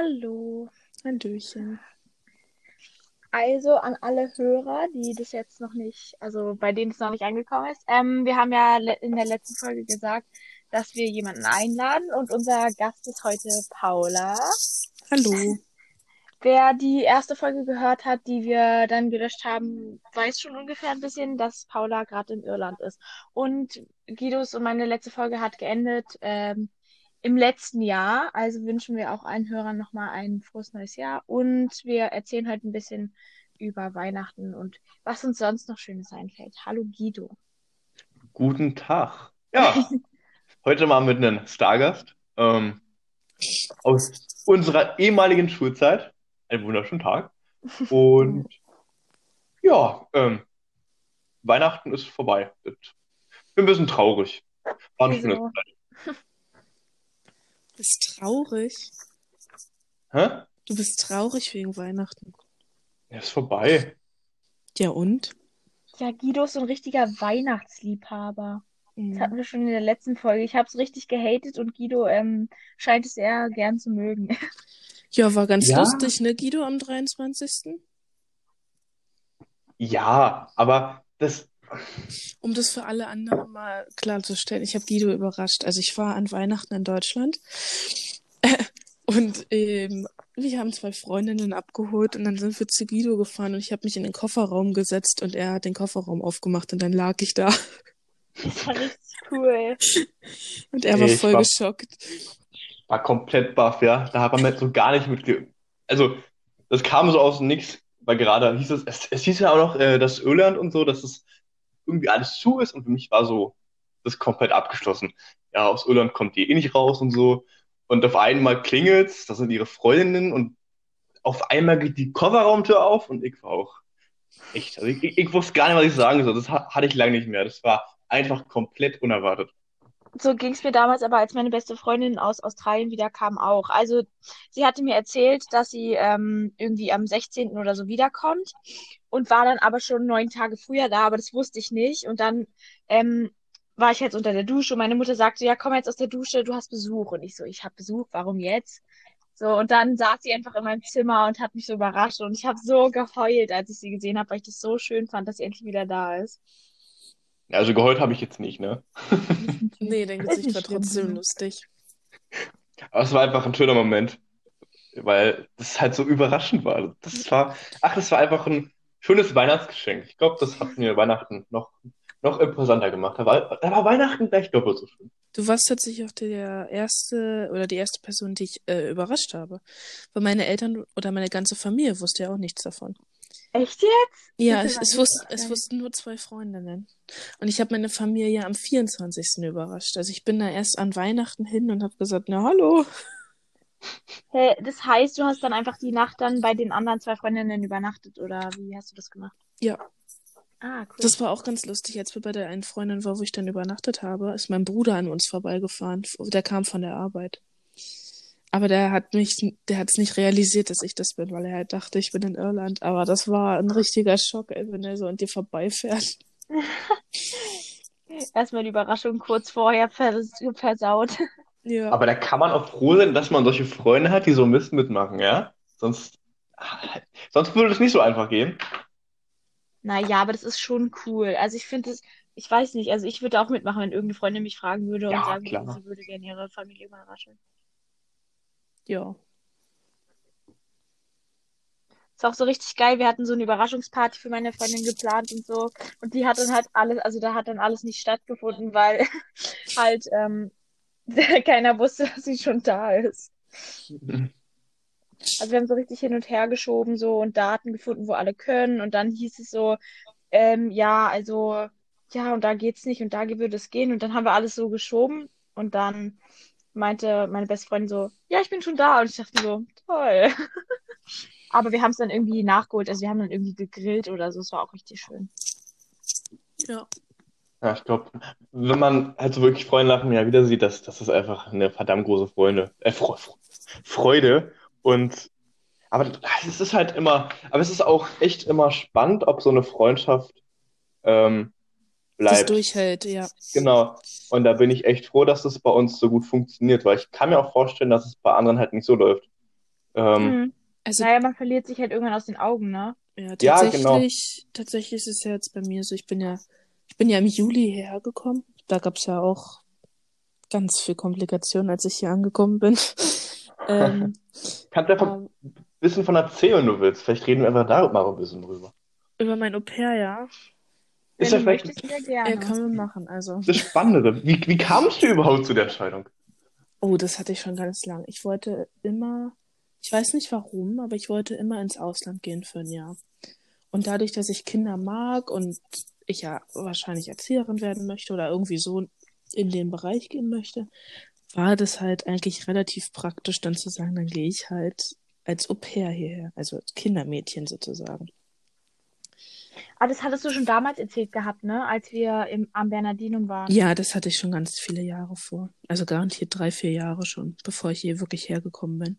Hallo. Hallöchen. Also an alle Hörer, die das jetzt noch nicht, also bei denen es noch nicht angekommen ist. Ähm, wir haben ja in der letzten Folge gesagt, dass wir jemanden einladen und unser Gast ist heute Paula. Hallo. Wer die erste Folge gehört hat, die wir dann gelöscht haben, weiß schon ungefähr ein bisschen, dass Paula gerade in Irland ist. Und Guidos und meine letzte Folge hat geendet ähm, im letzten Jahr. Also wünschen wir auch allen Hörern nochmal ein frohes neues Jahr. Und wir erzählen heute ein bisschen über Weihnachten und was uns sonst noch Schönes einfällt. Hallo Guido. Guten Tag. Ja, heute mal mit einem Stargast ähm, aus unserer ehemaligen Schulzeit. Einen wunderschönen Tag. Und ja, ähm, Weihnachten ist vorbei. Ich bin ein bisschen traurig. War eine schöne? Zeit. Du bist traurig. Hä? Du bist traurig wegen Weihnachten. Ja, ist vorbei. Ja, und? Ja, Guido ist so ein richtiger Weihnachtsliebhaber. Das hatten Mhm. wir schon in der letzten Folge. Ich habe es richtig gehatet und Guido ähm, scheint es sehr gern zu mögen. Ja, war ganz Ja, lustig, ne, Guido, am 23. ja, aber das, Um das für alle anderen mal klarzustellen, ich habe Guido überrascht. Also ich war an Weihnachten in Deutschland und ähm, wir haben zwei Freundinnen abgeholt und dann sind wir zu Guido gefahren und ich habe mich in den Kofferraum gesetzt und er hat den Kofferraum aufgemacht und dann lag ich da Das war richtig cool. und er war ich voll war, geschockt. war komplett baff, ja. Da hat man mir so gar nicht mitge... Also, das kam so aus dem Nix, weil gerade hieß es, es, es hieß ja auch noch, äh, dass Irland und so, dass es irgendwie alles zu ist und für mich war so das komplett abgeschlossen. Ja, aus Irland kommt die eh nicht raus und so. Und auf einmal klingelt's, das sind ihre Freundinnen und auf einmal geht die Kofferraumtür auf und ich war auch echt, also ich, ich, ich wusste gar nicht, was ich sagen soll. Das ha- hatte ich lange nicht mehr. Das war einfach komplett unerwartet. So ging es mir damals aber, als meine beste Freundin aus Australien wieder kam, auch. Also sie hatte mir erzählt, dass sie ähm, irgendwie am 16. oder so wiederkommt und war dann aber schon neun Tage früher da, aber das wusste ich nicht. Und dann ähm, war ich jetzt unter der Dusche und meine Mutter sagte, ja, komm jetzt aus der Dusche, du hast Besuch. Und ich so, ich habe Besuch, warum jetzt? So, und dann saß sie einfach in meinem Zimmer und hat mich so überrascht und ich habe so geheult, als ich sie gesehen habe, weil ich das so schön fand, dass sie endlich wieder da ist. Also geheult habe ich jetzt nicht, ne? Nee, dein Ist Gesicht nicht war schlimm. trotzdem lustig. Aber es war einfach ein schöner Moment, weil das halt so überraschend war. Das war, ach, das war einfach ein schönes Weihnachtsgeschenk. Ich glaube, das hat mir Weihnachten noch, noch imposanter gemacht. Da war, da war Weihnachten gleich doppelt so schön. Du warst tatsächlich auch der erste oder die erste Person, die ich äh, überrascht habe. Weil meine Eltern oder meine ganze Familie wusste ja auch nichts davon. Echt jetzt? Ja, es, es, ich es gar nicht. wussten nur zwei Freundinnen. Und ich habe meine Familie am 24. überrascht. Also ich bin da erst an Weihnachten hin und habe gesagt, na hallo. Hä, das heißt, du hast dann einfach die Nacht dann bei den anderen zwei Freundinnen übernachtet, oder wie hast du das gemacht? Ja, Ah, cool. das war auch ganz lustig. Als wir bei der einen Freundin war, wo ich dann übernachtet habe, ist mein Bruder an uns vorbeigefahren. Der kam von der Arbeit. Aber der hat mich, der hat es nicht realisiert, dass ich das bin, weil er halt dachte, ich bin in Irland. Aber das war ein richtiger Schock, ey, wenn er so an dir vorbeifährt. Erstmal die Überraschung kurz vorher vers versaut. Ja. Aber da kann man auch froh sein, dass man solche Freunde hat, die so Mist mitmachen, ja? Sonst, sonst würde es nicht so einfach gehen. Naja, aber das ist schon cool. Also ich finde es, ich weiß nicht, also ich würde auch mitmachen, wenn irgendeine Freundin mich fragen würde und Ja, sagen würde, klar. sie würde gerne ihre Familie überraschen. Ja. Ist auch so richtig geil. Wir hatten so eine Überraschungsparty für meine Freundin geplant und so. Und die hat dann halt alles, also da hat dann alles nicht stattgefunden, weil halt ähm, keiner wusste, dass sie schon da ist. Also wir haben so richtig hin und her geschoben so und Daten gefunden, wo alle können. Und dann hieß es so, ähm, ja, also, ja, und da geht's nicht und da würde es gehen. Und dann haben wir alles so geschoben. Und dann meinte meine beste Freundin so, ja, ich bin schon da. Und ich dachte so, toll. Aber wir haben es dann irgendwie nachgeholt. Also wir haben dann irgendwie gegrillt oder so. Es war auch richtig schön. Ja. Ja, ich glaube, wenn man halt so wirklich Freunde nach einem Jahr wieder sieht, das, das ist einfach eine verdammt große Freunde, äh, Fre Fre- Freude. Und aber es ist halt immer, aber es ist auch echt immer spannend, ob so eine Freundschaft ähm, Das bleibt. durchhält, ja. Genau. Und da bin ich echt froh, dass das bei uns so gut funktioniert, weil ich kann mir auch vorstellen, dass es bei anderen halt nicht so läuft. Ähm, Hm. Also, Naja, man verliert sich halt irgendwann aus den Augen, ne? ja, Ja, genau. tatsächlich, tatsächlich ist es ja jetzt bei mir so, ich bin ja, ich bin ja im Juli hierher gekommen. Da gab es ja auch ganz viel Komplikationen, als ich hier angekommen bin. ähm, kannst du einfach aber ein bisschen von erzählen, wenn du willst. Vielleicht reden wir einfach da mal ein bisschen drüber. über mein Au pair, ja. Ist Wenn ja du vielleicht möchtest, sehr Ja, gerne. können wir machen. Also, das Spannende. Wie, wie kamst du überhaupt zu der Entscheidung? oh, das hatte ich schon ganz lang. Ich wollte immer, ich weiß nicht warum, aber ich wollte immer ins Ausland gehen für ein Jahr. Und dadurch, dass ich Kinder mag und ich ja wahrscheinlich Erzieherin werden möchte oder irgendwie so in den Bereich gehen möchte, war das halt eigentlich relativ praktisch, dann zu sagen, dann gehe ich halt als Au pair hierher, also als Kindermädchen sozusagen. Ah, das hattest du schon damals erzählt gehabt, ne? Als wir im, am Bernardinum waren. Ja, das hatte ich schon ganz viele Jahre vor. Also garantiert drei, vier Jahre schon, bevor ich hier wirklich hergekommen bin.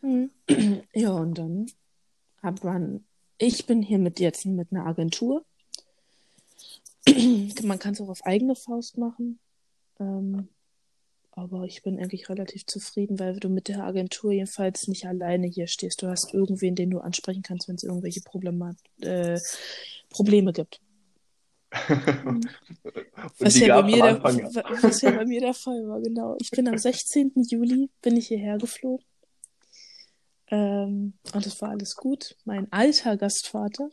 Hm. Ja, und dann hat man, ich bin hier mit jetzt mit einer Agentur. Man kann es auch auf eigene Faust machen. Ähm, aber ich bin eigentlich relativ zufrieden, weil du mit der Agentur jedenfalls nicht alleine hier stehst. Du hast irgendwen, den du ansprechen kannst, wenn es irgendwelche Probleme, äh, Probleme gibt. Was ja, bei mir der, was ja bei mir der Fall war, genau. Ich bin am 16. Juli, bin ich hierher geflogen. Ähm, und es war alles gut. Mein alter Gastvater,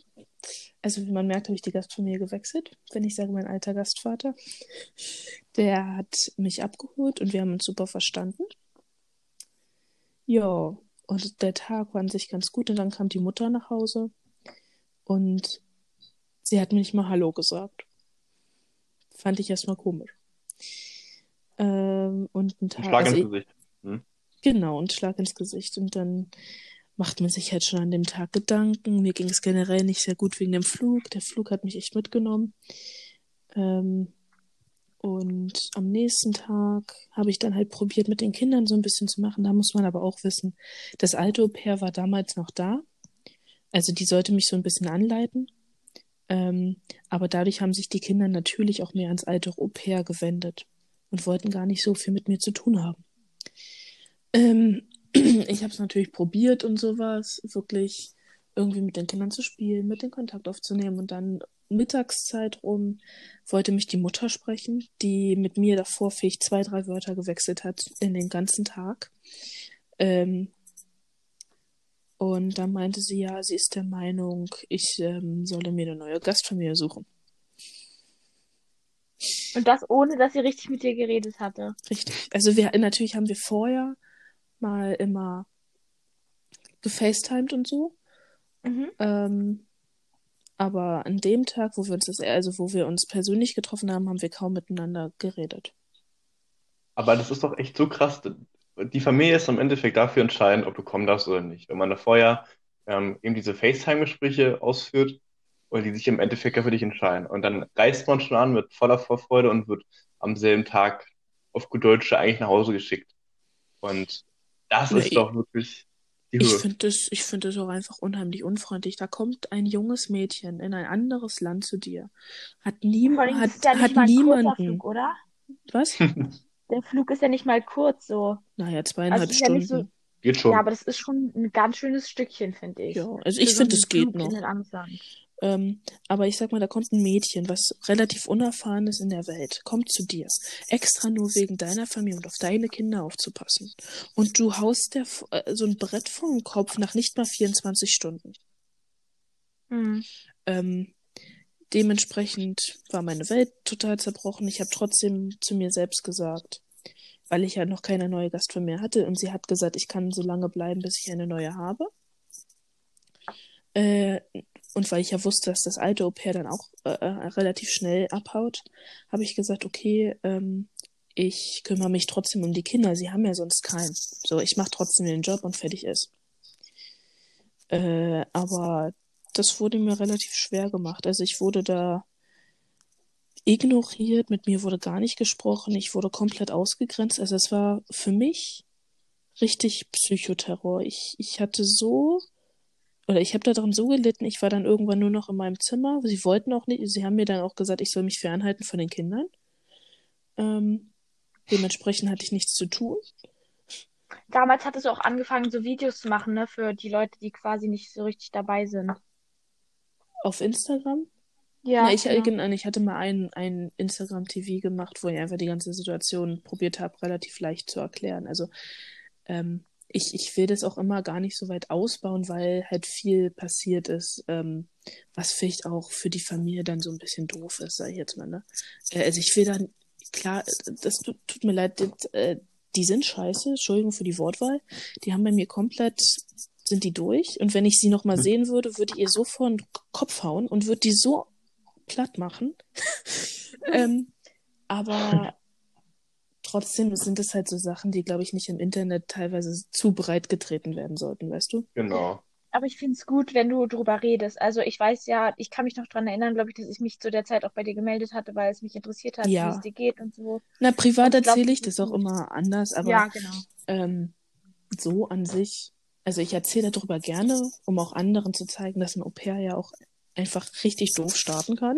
also wie man merkt, habe ich die Gastfamilie gewechselt, wenn ich sage mein alter Gastvater, der hat mich abgeholt und wir haben uns super verstanden. Ja, und der Tag war an sich ganz gut und dann kam die Mutter nach Hause und sie hat mir nicht mal Hallo gesagt. Fand ich erstmal komisch. Ähm, und ein Ein Tag, Schlag also ins ich, Gesicht. Hm? genau, ein Schlag ins Gesicht. Und dann macht man sich halt schon an dem Tag Gedanken. Mir ging es generell nicht sehr gut wegen dem Flug. Der Flug hat mich echt mitgenommen. Ähm, und am nächsten Tag habe ich dann halt probiert, mit den Kindern so ein bisschen zu machen. Da muss man aber auch wissen, das alte Au pair war damals noch da. Also die sollte mich so ein bisschen anleiten. Ähm, aber dadurch haben sich die Kinder natürlich auch mehr ans alte Au pair gewendet und wollten gar nicht so viel mit mir zu tun haben. Ähm, ich habe es natürlich probiert und sowas, wirklich irgendwie mit den Kindern zu spielen, mit den Kontakt aufzunehmen und dann Mittagszeit rum wollte mich die Mutter sprechen, die mit mir davor vielleicht zwei, drei Wörter gewechselt hat in den ganzen Tag. Ähm, und dann meinte sie, ja, sie ist der Meinung, ich ähm, solle mir eine neue Gastfamilie suchen. Und das ohne, dass sie richtig mit dir geredet hatte. Richtig. Also wir natürlich haben wir vorher mal immer gefacetimed und so. Mhm. Ähm, aber an dem Tag, wo wir uns das, also wo wir uns persönlich getroffen haben, haben wir kaum miteinander geredet. Aber das ist doch echt so krass. Die Familie ist im Endeffekt dafür entscheidend, ob du kommen darfst oder nicht. Wenn man da vorher ähm, eben diese FaceTime-Gespräche ausführt und die sich im Endeffekt ja für dich entscheiden. Und dann reist man schon an mit voller Vorfreude und wird am selben Tag auf gut Deutsch eigentlich nach Hause geschickt. Und das ist ich- doch wirklich die Ich finde das, ich finde das auch einfach unheimlich unfreundlich. Da kommt ein junges Mädchen in ein anderes Land zu dir, hat allem, hat, das ist ja hat niemanden. Flug, oder? Was? Der Flug ist ja nicht mal kurz so. Naja, Also zweieinhalb es ist ja so, Stunden. Geht schon. ja, aber das ist schon ein ganz schönes Stückchen, finde ich. Ja, also ich finde, es geht noch. Ähm, aber ich sag mal, da kommt ein Mädchen, was relativ unerfahren ist in der Welt, kommt zu dir, extra nur wegen deiner Familie und auf deine Kinder aufzupassen. Und du haust der äh, so ein Brett vor den Kopf nach nicht mal 24 Stunden. Hm. Ähm, dementsprechend war meine Welt total zerbrochen. Ich habe trotzdem zu mir selbst gesagt, weil ich ja noch keine neue Gastfamilie hatte und sie hat gesagt, ich kann so lange bleiben, bis ich eine neue habe. Äh, und weil ich ja wusste, dass das alte Au pair dann auch äh, äh, relativ schnell abhaut, habe ich gesagt, okay, ähm, ich kümmere mich trotzdem um die Kinder. Sie haben ja sonst keinen. So, ich mache trotzdem den Job und fertig ist. Äh, aber das wurde mir relativ schwer gemacht. Also ich wurde da ignoriert, mit mir wurde gar nicht gesprochen, ich wurde komplett ausgegrenzt. Also es war für mich richtig Psychoterror. Ich, ich hatte so, oder ich habe da drin so gelitten, ich war dann irgendwann nur noch in meinem Zimmer. Sie wollten auch nicht, sie haben mir dann auch gesagt, ich soll mich fernhalten von den Kindern. Ähm, dementsprechend hatte ich nichts zu tun. damals hattest du auch angefangen, so Videos zu machen, ne, für die Leute, die quasi nicht so richtig dabei sind. Auf Instagram? Ja, Na, ich, genau, ich hatte mal ein, ein Instagram-TV gemacht, wo ich einfach die ganze Situation probiert habe, relativ leicht zu erklären. Also ähm, ich, ich will das auch immer gar nicht so weit ausbauen, weil halt viel passiert ist, ähm, was vielleicht auch für die Familie dann so ein bisschen doof ist, sag ich jetzt mal. Ne? Äh, also ich will dann, klar, das tut, tut mir leid, das, äh, die sind scheiße, Entschuldigung für die Wortwahl. Die haben bei mir komplett, sind die durch. Und wenn ich sie nochmal Hm. sehen würde, würde ich ihr so vor den Kopf hauen und würde die so platt machen. ähm, aber trotzdem sind es halt so Sachen, die, glaube ich, nicht im Internet teilweise zu breit getreten werden sollten, weißt du? Genau. Aber ich finde es gut, wenn du drüber redest. Also ich weiß ja, ich kann mich noch dran erinnern, glaube ich, dass ich mich zu der Zeit auch bei dir gemeldet hatte, weil es mich interessiert hat, wie Ja. es dir geht und so. Na, privat erzähle ich das auch immer anders, aber Ja, genau. ähm, so an sich, also ich erzähle darüber gerne, um auch anderen zu zeigen, dass ein Au-pair ja auch einfach richtig doof starten kann.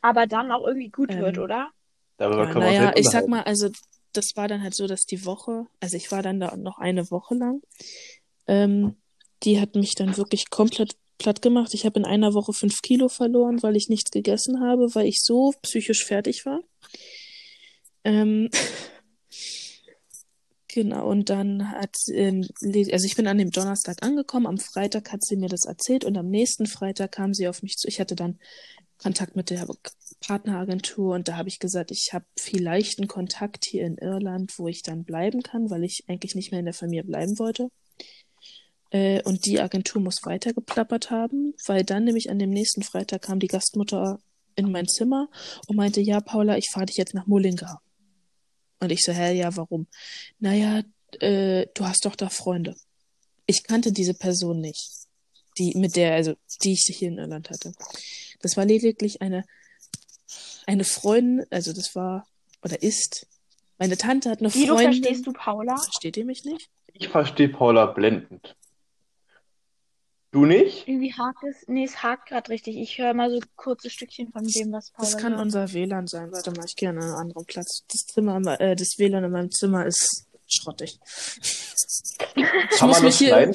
Aber dann auch irgendwie gut wird, Ähm, oder? Darüber Ja, können wir uns naja, ich sag mal, also das war dann halt so, dass die Woche, also ich war dann da noch eine Woche lang, ähm, die hat mich dann wirklich komplett platt gemacht. Ich habe in einer Woche fünf Kilo verloren, weil ich nichts gegessen habe, weil ich so psychisch fertig war. Ähm, genau, und dann hat, ähm, also ich bin an dem Donnerstag angekommen, am Freitag hat sie mir das erzählt und am nächsten Freitag kam sie auf mich zu. Ich hatte dann Kontakt mit der Partneragentur und da habe ich gesagt, ich habe vielleicht einen Kontakt hier in Irland, wo ich dann bleiben kann, weil ich eigentlich nicht mehr in der Familie bleiben wollte. Äh, und die Agentur muss weitergeplappert haben, weil dann nämlich an dem nächsten Freitag kam die Gastmutter in mein Zimmer und meinte, ja, Paula, ich fahre dich jetzt nach Mullingar. Und ich so, hä, ja, warum? Naja, äh, du hast doch da Freunde. Ich kannte diese Person nicht, die, mit der, also, die ich hier in Irland hatte. Das war lediglich eine, eine Freundin, also das war, oder ist, meine Tante hat eine Wie du Freundin. verstehst du Paula? Versteht ihr mich nicht? Ich verstehe Paula blendend. Du nicht? Irgendwie hakt es. Nee, es hakt gerade richtig. Ich höre mal so kurze Stückchen von dem, was Paula Das kann sagt. unser WLAN sein. Warte mal, ich gehe an einen anderen Platz. Das Zimmer, äh, das WLAN in meinem Zimmer ist schrottig. Ich muss mich hier,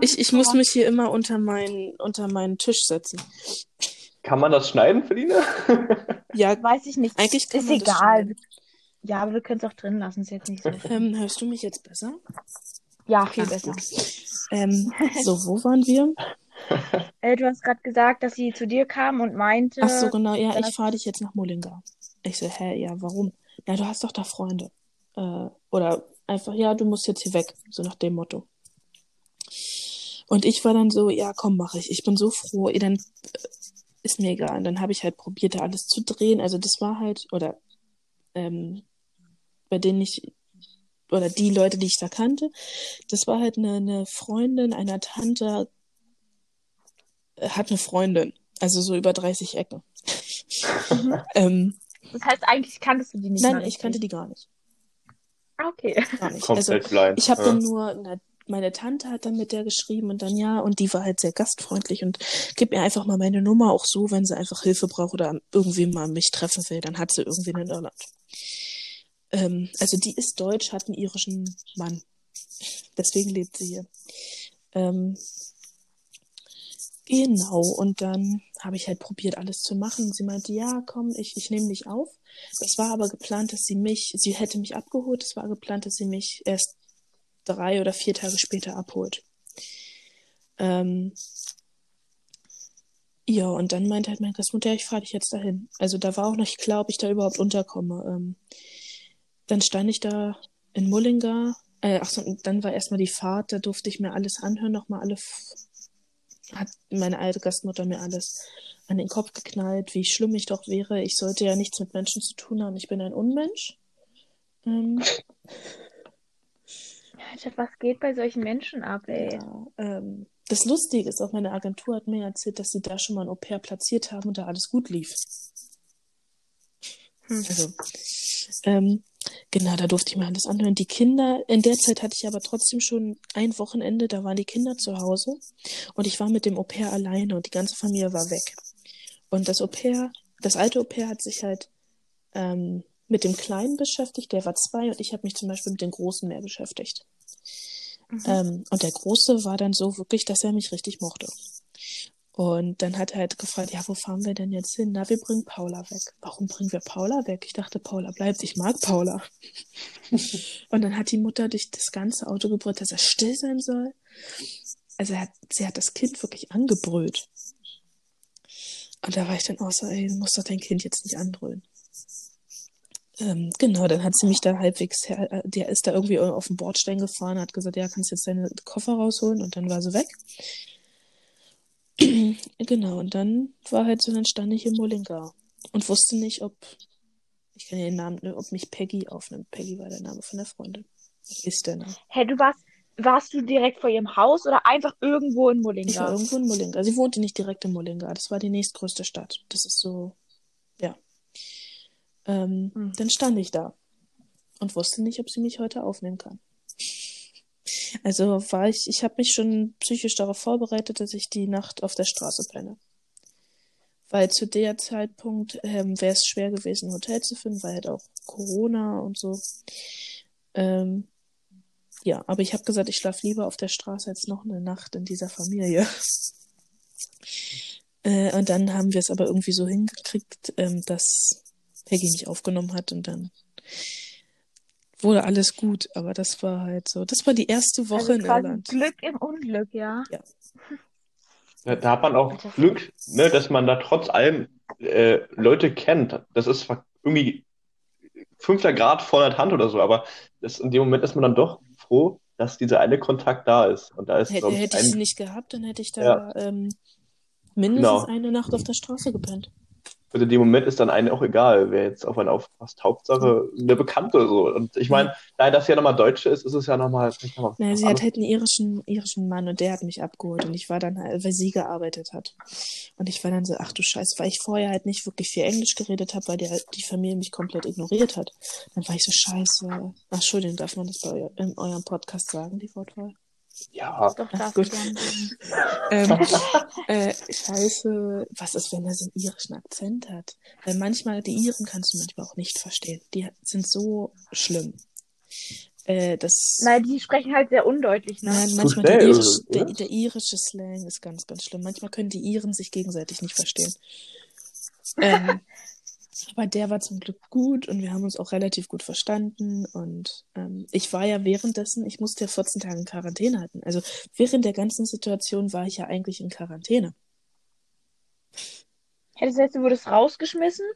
ich, ich muss mich hier immer unter meinen, unter meinen Tisch setzen. Kann man das schneiden, Feline? Ja, Weiß ich nicht. eigentlich kann Ist egal. Ja, aber wir können es auch drin lassen. Ist jetzt nicht so. Ähm, hörst du mich jetzt besser? Ja, viel Ah, besser. Ähm, so, wo waren wir? Äh, du hast gerade gesagt, dass sie zu dir kam und meinte. Ach so, genau, ja, ich fahre dich jetzt nach Mullingar. Ich so, hä, ja, warum? Ja, du hast doch da Freunde. Äh, oder einfach, ja, du musst jetzt hier weg, so nach dem Motto. Und ich war dann so, ja, komm, mach ich. Ich bin so froh, eh, dann äh, ist mir egal. Und dann habe ich halt probiert, da alles zu drehen. Also das war halt, oder ähm, bei denen ich, oder die Leute, die ich da kannte, das war halt eine, eine Freundin einer Tante, äh, hat eine Freundin. Also so über 30 Ecken. ähm, Das heißt, eigentlich kanntest du die nicht nein, ich kannte die gar nicht. Ah, okay. Gar nicht. Also, Komplett blind. ich habe ja. dann nur, na, meine Tante hat dann mit der geschrieben und dann ja, und die war halt sehr gastfreundlich und gib mir einfach mal meine Nummer auch so, wenn sie einfach Hilfe braucht oder irgendwie mal mich treffen will, dann hat sie irgendwen in Irland. Ähm, also die ist deutsch, hat einen irischen Mann. Deswegen lebt sie hier. Ähm, genau, und dann habe ich halt probiert, alles zu machen. Sie meinte, ja, komm, ich, ich nehme dich auf. Es war aber geplant, dass sie mich, sie hätte mich abgeholt. Es war geplant, dass sie mich erst drei oder vier Tage später abholt. Ähm, ja, und dann meinte halt meine Gastmutter, ich fahre dich jetzt dahin. Also da war auch noch nicht klar, ob ich da überhaupt unterkomme. Ähm, dann stand ich da in Mullingar. Äh, ach so, dann war erstmal die Fahrt, da durfte ich mir alles anhören, nochmal alle, hat meine alte Gastmutter mir alles an den Kopf geknallt, wie schlimm ich doch wäre. Ich sollte ja nichts mit Menschen zu tun haben. Ich bin ein Unmensch. Ähm, Alter, was geht bei solchen Menschen ab, ey? Ja, ähm, das Lustige ist auch, meine Agentur hat mir erzählt, dass sie da schon mal ein Au-pair platziert haben und da alles gut lief. Hm. Also, ähm, genau, da durfte ich mir alles anhören. Die Kinder, in der Zeit hatte ich aber trotzdem schon ein Wochenende, da waren die Kinder zu Hause und ich war mit dem Au-pair alleine und die ganze Familie war weg. Und das Au-pair, das alte Au-pair hat sich halt ähm, mit dem Kleinen beschäftigt, der war zwei und ich habe mich zum Beispiel mit dem Großen mehr beschäftigt. Mhm. Ähm, und der Große war dann so wirklich, dass er mich richtig mochte. Und dann hat er halt gefragt, ja, wo fahren wir denn jetzt hin? Na, wir bringen Paula weg. Warum bringen wir Paula weg? Ich dachte, Paula bleibt. Ich mag Paula. und dann hat die Mutter durch das ganze Auto gebrüllt, dass er still sein soll. Also er hat, sie hat das Kind wirklich angebrüllt. Und da war ich dann auch so, ey, du musst doch dein Kind jetzt nicht anbrüllen. Ähm, genau, dann hat sie mich da halbwegs, her, äh, der ist da irgendwie auf den Bordstein gefahren, hat gesagt, ja, kannst jetzt deine Koffer rausholen und dann war sie weg. genau, und dann war halt so, dann stand ich in Molinga und wusste nicht, ob, ich kann ja den Namen, ne, ob mich Peggy aufnimmt. Peggy war der Name von der Freundin. Ist der Name. Hä, du warst, warst du direkt vor ihrem Haus oder einfach irgendwo in Ich war Molinga? irgendwo in Molinga. Sie wohnte nicht direkt in Molinga. Das war die nächstgrößte Stadt. Das ist so, ja. Ähm, Hm. Dann stand ich da und wusste nicht, ob sie mich heute aufnehmen kann. Also war ich, ich habe mich schon psychisch darauf vorbereitet, dass ich die Nacht auf der Straße penne. Weil zu der Zeitpunkt ähm, wäre es schwer gewesen, ein Hotel zu finden, weil halt auch Corona und so. Ähm, ja, aber ich habe gesagt, ich schlafe lieber auf der Straße als noch eine Nacht in dieser Familie. Äh, und dann haben wir es aber irgendwie so hingekriegt, ähm, dass Peggy mich aufgenommen hat und dann wurde alles gut. Aber das war halt so, das war die erste Woche Also in Irland. Glück im Unglück, ja. Ja, da hat man auch Alter, Glück, ne, dass man da trotz allem äh, Leute kennt. Das ist zwar irgendwie fünfter Grad vor der Hand oder so, aber das, in dem Moment ist man dann doch froh, dass dieser eine Kontakt da ist. Und da ist, Hätte, ich, hätte ich sie ein, nicht gehabt, dann hätte ich da Ja. ähm, mindestens Genau. eine Nacht auf der Straße gepennt. Also in dem Moment ist dann einem auch egal, wer jetzt auf einen aufpasst. Hauptsache eine Bekannte so. Und ich meine, da das ja nochmal Deutsche ist, ist es ja nochmal, noch Naja, sie hat halt einen irischen, irischen Mann und der hat mich abgeholt und ich war dann halt, weil sie gearbeitet hat. Und ich war dann so, ach du Scheiße, weil ich vorher halt nicht wirklich viel Englisch geredet habe, weil die, die Familie mich komplett ignoriert hat. Dann war ich so, scheiße. Ach, Entschuldigung, darf man das bei eu in eurem Podcast sagen, die Wortwahl? Ja, Doch, darf gut. Ähm, äh, scheiße, was ist, wenn er so einen irischen Akzent hat? Weil manchmal, die Iren kannst du manchmal auch nicht verstehen. Die sind so schlimm. Äh, das, Nein, die sprechen halt sehr undeutlich, ne? Nein, manchmal der, irisch, der, der irische Slang ist ganz, ganz schlimm. Manchmal können die Iren sich gegenseitig nicht verstehen. Ähm, aber der war zum Glück gut und wir haben uns auch relativ gut verstanden. Und ähm, ich war ja währenddessen, ich musste ja 14 Tage in Quarantäne halten. Also während der ganzen Situation war ich ja eigentlich in Quarantäne. Hättest du jetzt, du wurdest rausgeschmissen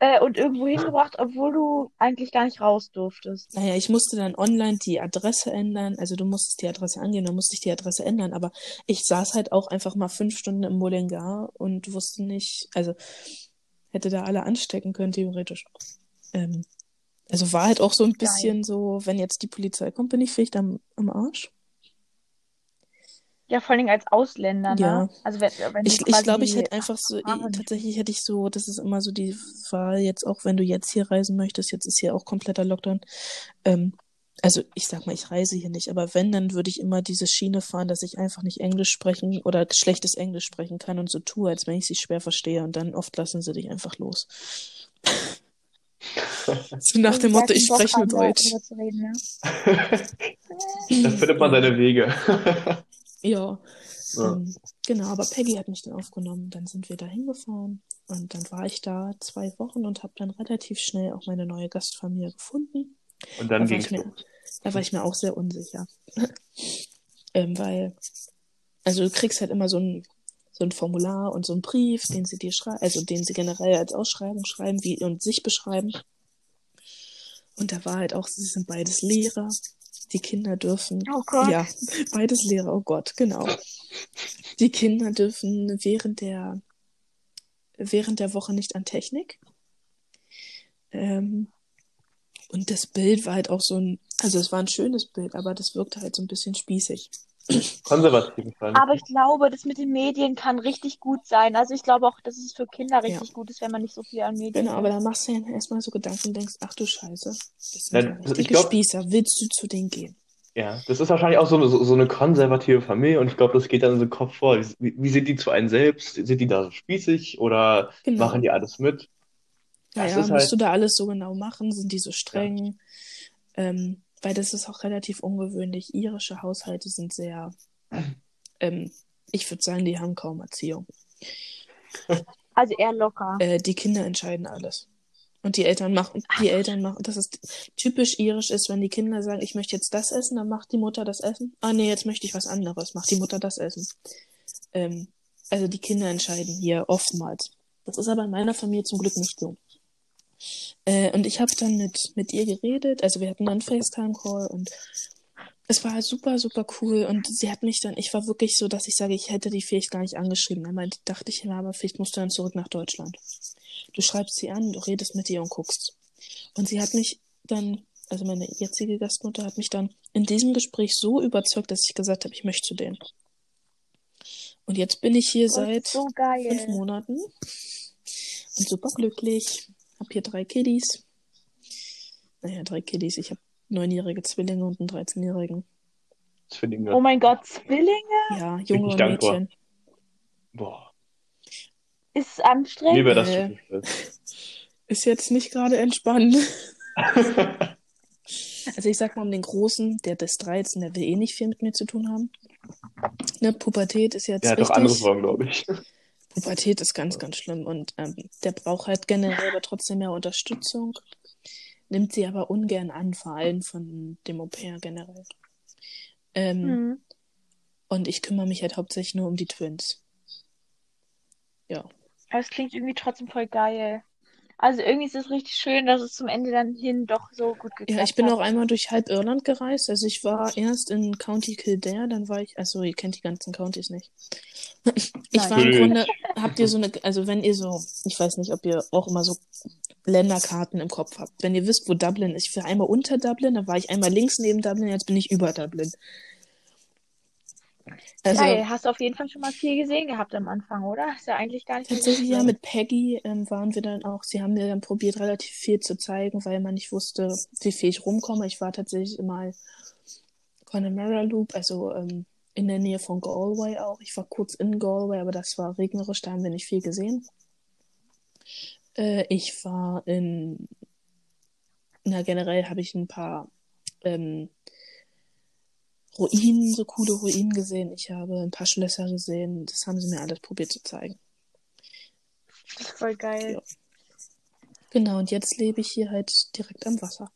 äh, und irgendwo hingebracht, obwohl du eigentlich gar nicht raus durftest. Naja, ich musste dann online die Adresse ändern. Also du musstest die Adresse angeben, dann musste ich die Adresse ändern. Aber ich saß halt auch einfach mal fünf Stunden im Molengar und wusste nicht, also hätte da alle anstecken können, theoretisch. Ähm, also war halt auch so ein Geil. bisschen so, wenn jetzt die Polizei kommt, bin ich vielleicht am, am Arsch. Ja, vor allen Dingen als Ausländer, ne? Ja. Also wenn, wenn Ich, ich glaube, ich hätte einfach so, nicht tatsächlich hätte ich so, das ist immer so die Wahl, jetzt auch wenn du jetzt hier reisen möchtest, jetzt ist hier auch kompletter Lockdown. Ähm, also ich sag mal, ich reise hier nicht, aber wenn, dann würde ich immer diese Schiene fahren, dass ich einfach nicht Englisch sprechen oder schlechtes Englisch sprechen kann und so tue, als wenn ich sie schwer verstehe und dann oft lassen sie dich einfach los. so nach dem Motto, ich spreche nur Deutsch. reden, ne? da findet man seine Wege. Ja, Ja. ähm, genau, aber Peggy hat mich dann aufgenommen. Dann sind wir da hingefahren und dann war ich da zwei Wochen und habe dann relativ schnell auch meine neue Gastfamilie gefunden. Und Da dann ich mir, los. da war ich mir auch sehr unsicher. ähm, weil, also du kriegst halt immer so ein, so ein Formular und so einen Brief, den sie dir schreiben, also den sie generell als Ausschreibung schreiben wie, und sich beschreiben. Und da war halt auch, sie sind beides Lehrer. Die Kinder dürfen Oh Gott. ja, beides Lehrer, oh Gott, genau. Die Kinder dürfen während der, während der Woche nicht an Technik. Ähm, und das Bild war halt auch so ein, also es war ein schönes Bild, aber das wirkte halt so ein bisschen spießig. Konservativ. Aber ich glaube, das mit den Medien kann richtig gut sein. Also ich glaube auch, dass es für Kinder richtig gut ist, wenn man nicht so viel an Medien Genau, aber ist. da machst du ja erstmal so Gedanken und denkst, ach du Scheiße, das sind Ja, ja richtige glaub- Spießer, willst du zu denen gehen? Ja, das ist wahrscheinlich auch so, eine- so, so eine konservative Familie und ich glaube, das geht dann in den Kopf vor. Wie, wie sind die zu einem selbst? Sind die da so spießig oder Genau. machen die alles mit? Das Naja, ist musst halt- du da alles so genau machen? Sind die so streng? Ähm, weil das ist auch relativ ungewöhnlich. Irische Haushalte sind sehr, ähm, ich würde sagen, die haben kaum Erziehung. Also eher locker. Äh, die Kinder entscheiden alles. Und die Eltern machen, die Eltern machen, das ist typisch irisch ist, wenn die Kinder sagen, ich möchte jetzt das essen, dann macht die Mutter das Essen. Ah nee, jetzt möchte ich was anderes, macht die Mutter das Essen. Ähm, also die Kinder entscheiden hier oftmals. Das ist aber in meiner Familie zum Glück nicht so. Äh, und ich habe dann mit, mit ihr geredet, also wir hatten dann FaceTime-Call und es war super, super cool. Und sie hat mich dann, ich war wirklich so, dass ich sage, ich hätte die vielleicht gar nicht angeschrieben. Meinte, dachte ich immer, aber vielleicht musst du dann zurück nach Deutschland. Du schreibst sie an, du redest mit ihr und guckst. Und sie hat mich dann, also meine jetzige Gastmutter hat mich dann in diesem Gespräch so überzeugt, dass ich gesagt habe, ich möchte zu denen. Und jetzt bin ich hier Das seit so fünf. Monaten und super glücklich. Hab hier drei Kiddies. Naja, drei Kiddies. Ich habe neunjährige Zwillinge und einen 13-jährigen. Zwillinge. Oh mein Gott, Zwillinge Ja, ich Junge dankbar. Mädchen. Boah, ist anstrengend. wäre das. Ist jetzt nicht gerade entspannt. Also ich sag mal um den Großen, der ist 13, der will eh nicht viel mit mir zu tun haben. Ne, Pubertät ist jetzt Der hat auch richtig. andere Sorgen, glaube ich. Pubertät ist ganz, ganz schlimm und ähm, der braucht halt generell aber trotzdem mehr Unterstützung. Nimmt sie aber ungern an, vor allem von dem Au-pair generell. Ähm, Hm. Und ich kümmere mich halt hauptsächlich nur um die Twins. Ja. Aber es klingt irgendwie trotzdem voll geil. Also irgendwie ist es richtig schön, dass es zum Ende dann hin doch so gut geklappt Ja, ich bin hat. auch einmal durch halb Irland gereist. Also ich war erst in County Kildare, dann war ich, also ihr kennt die ganzen Counties nicht. Ich Nein. war im. Grunde, habt ihr so eine, also wenn ihr so, ich weiß nicht, ob ihr auch immer so Länderkarten im Kopf habt. Wenn ihr wisst, wo Dublin ist, ich war einmal unter Dublin, dann war ich einmal links neben Dublin, jetzt bin ich über Dublin. Also Geil, hast du auf jeden Fall schon mal viel gesehen gehabt am Anfang, oder? Ist ja eigentlich gar nicht tatsächlich ja, mit Peggy ähm, waren wir dann auch, sie haben mir dann probiert, relativ viel zu zeigen, weil man nicht wusste, wie viel ich rumkomme. Ich war tatsächlich mal Connemara Loop, also ähm, in der Nähe von Galway auch. Ich war kurz in Galway, aber das war regnerisch, da haben wir nicht viel gesehen. Äh, ich war in, na generell habe ich ein paar ähm, Ruinen, so coole Ruinen gesehen. Ich habe ein paar Schlösser gesehen. Das haben sie mir alles probiert zu zeigen. Das ist voll geil. Ja. Genau, und jetzt lebe ich hier halt direkt am Wasser.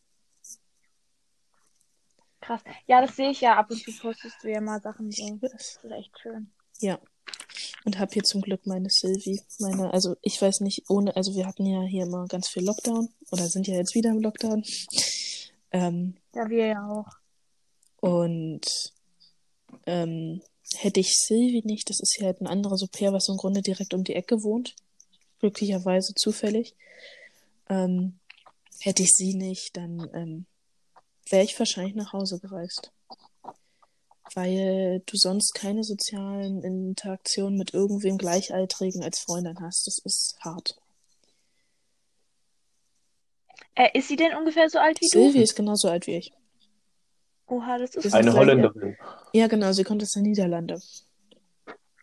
Krass. Ja, das sehe ich ja. Ab und zu postest du ja mal Sachen so. Das- Das ist echt schön. Ja. Und habe hier zum Glück meine Sylvie. Meine, also ich weiß nicht, ohne, also wir hatten ja hier immer ganz viel Lockdown oder sind ja jetzt wieder im Lockdown. Ähm, Ja, wir ja auch. Und ähm, hätte ich Sylvie nicht, das ist ja halt ein anderes Au-pair, was im Grunde direkt um die Ecke wohnt. Glücklicherweise zufällig. Ähm, hätte ich sie nicht, dann ähm, wäre ich wahrscheinlich nach Hause gereist. Weil du sonst keine sozialen Interaktionen mit irgendwem Gleichaltrigen als Freundin hast. Das ist hart. Äh, ist sie denn ungefähr so alt wie du? Sylvie ist genauso alt wie ich. Oha, das ist Ist Eine Holländerin. Ja, genau, sie kommt aus den Niederlande.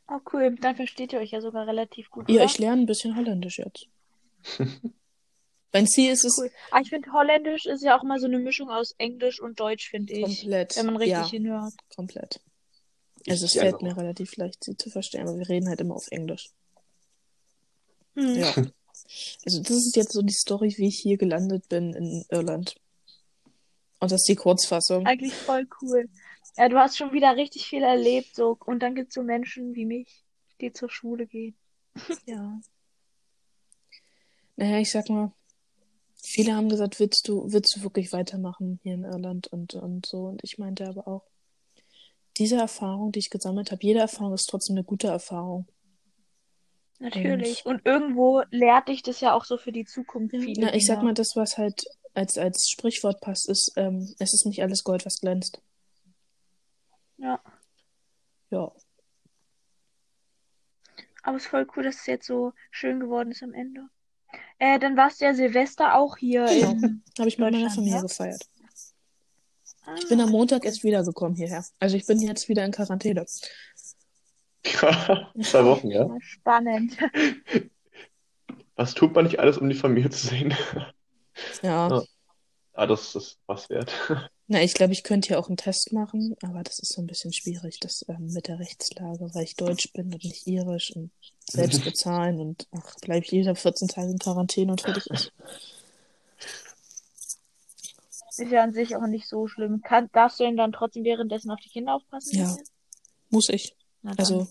Oh, cool. Dann versteht ihr euch ja sogar relativ gut, Ja, oder? ich lerne ein bisschen Holländisch jetzt. Mein Ziel ist es Cool. Aber ich finde, Holländisch ist ja auch mal so eine Mischung aus Englisch und Deutsch, finde ich. komplett. Wenn man richtig ja, hinhört. komplett. Ich Also es zieh fällt mir relativ leicht, sie zu verstehen, aber wir reden halt immer auf Englisch. Hm. Ja. Also das ist jetzt so die Story, wie ich hier gelandet bin in Irland. Und das ist die Kurzfassung. Eigentlich voll cool. Ja, du hast schon wieder richtig viel erlebt, so. Und dann gibt's so Menschen wie mich, die zur Schule gehen. Ja. Naja, ich sag mal, viele haben gesagt, willst du, willst du wirklich weitermachen hier in Irland und, und so. Und ich meinte aber auch, diese Erfahrung, die ich gesammelt habe, jede Erfahrung ist trotzdem eine gute Erfahrung. Natürlich. Und irgendwo lehrt dich das ja auch so für die Zukunft viele Na, ich sag mal, das, was halt als, als Sprichwort passt, ist, ähm, es ist nicht alles Gold, was glänzt. Ja. Ja. Aber es ist voll cool, dass es jetzt so schön geworden ist am Ende. Äh, dann warst du ja Silvester auch hier Genau. in Habe ich mit meiner Familie ja? gefeiert. Ah, Ich bin am Montag erst wiedergekommen hierher. Also ich bin jetzt wieder in Quarantäne. Zwei Wochen, ja. spannend. Was tut man nicht alles, um die Familie zu sehen? Ja. Ja. Ah, das ist was wert. Na, ich glaube, ich könnte ja auch einen Test machen, aber das ist so ein bisschen schwierig, das ähm, mit der Rechtslage, weil ich Deutsch bin und nicht irisch und selbst bezahlen und ach, bleibe ich jeder 14 Tage in Quarantäne und fertig ist. Ist ja an sich auch nicht so schlimm. Kann, darfst du denn dann trotzdem währenddessen auf die Kinder aufpassen? Ja. Muss ich. Na, Also-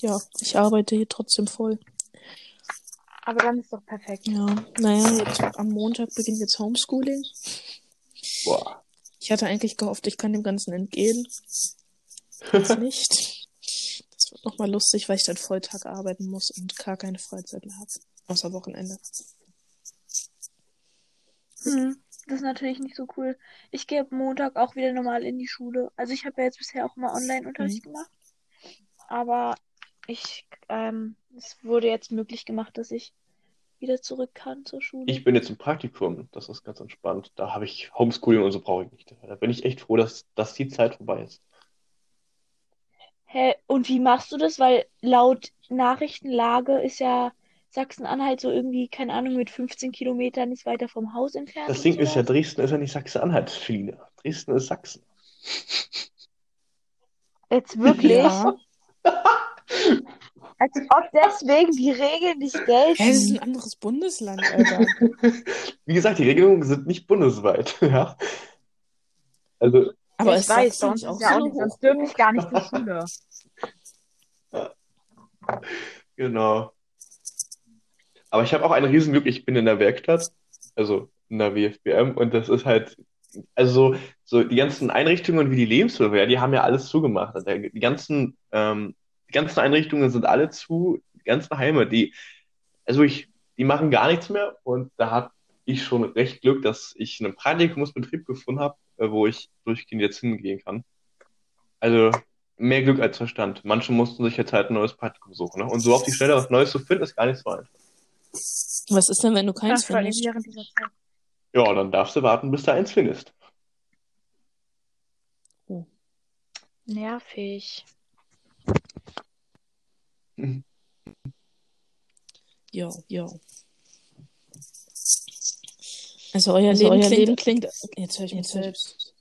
Ja, ich arbeite hier trotzdem voll. Aber dann ist doch perfekt. Ja, naja, jetzt am Montag beginnt jetzt Homeschooling. Boah. Ich hatte eigentlich gehofft, ich kann dem Ganzen entgehen. Jetzt nicht. Das wird nochmal lustig, weil ich dann Volltag arbeiten muss und gar keine Freizeit mehr habe. Außer Wochenende. Hm, das ist natürlich nicht so cool. Ich gehe Montag auch wieder normal in die Schule. Also ich habe ja jetzt bisher auch immer Online-Unterricht gemacht. Aber ich, ähm, es wurde jetzt möglich gemacht, dass ich wieder zurück kann zur Schule. Ich bin jetzt im Praktikum, das ist ganz entspannt. Da habe ich Homeschooling und so brauche ich nicht. Da bin ich echt froh, dass, dass die Zeit vorbei ist. Hä, und wie machst du das? Weil laut Nachrichtenlage ist ja Sachsen-Anhalt so irgendwie, keine Ahnung, mit 15 Kilometern nicht weiter vom Haus entfernt. Das Ding ist ja. Dresden ist ja nicht Sachsen-Anhalt, Feline. Dresden ist Sachsen. Jetzt wirklich? Ja. Als ob deswegen die Regeln nicht gelten. Hä, das ist ein anderes Bundesland, Alter. Wie gesagt, die Regelungen sind nicht bundesweit. Ja. Also, Aber ich weiß, sonst auch ist ja auch nicht, sonst dürfte ich gar nicht zur Schule. genau. Aber ich habe auch ein Riesenglück, ich bin in der Werkstatt, also in der WFBM, und das ist halt, also so, die ganzen Einrichtungen wie die Lebenshilfe, ja, die haben ja alles zugemacht. Also die ganzen, ähm, ganzen Einrichtungen sind alle zu, die ganzen Heime, die, also ich, die machen gar nichts mehr und da habe ich schon recht Glück, dass ich einen Praktikumsbetrieb gefunden habe, äh, wo ich durchgehend jetzt hingehen kann. Also mehr Glück als Verstand. Manche mussten sich jetzt halt ein neues Praktikum suchen, ne? Und so auf die Stelle was Neues zu finden, ist gar nicht so einfach. Was ist denn, wenn du keins allem findest? Zeit. Ja, dann darfst du warten, bis du eins findest. Nervig. Ja, ja. Also euer Also Leben euer klingt, Leben klingt, jetzt höre ich mich selbst.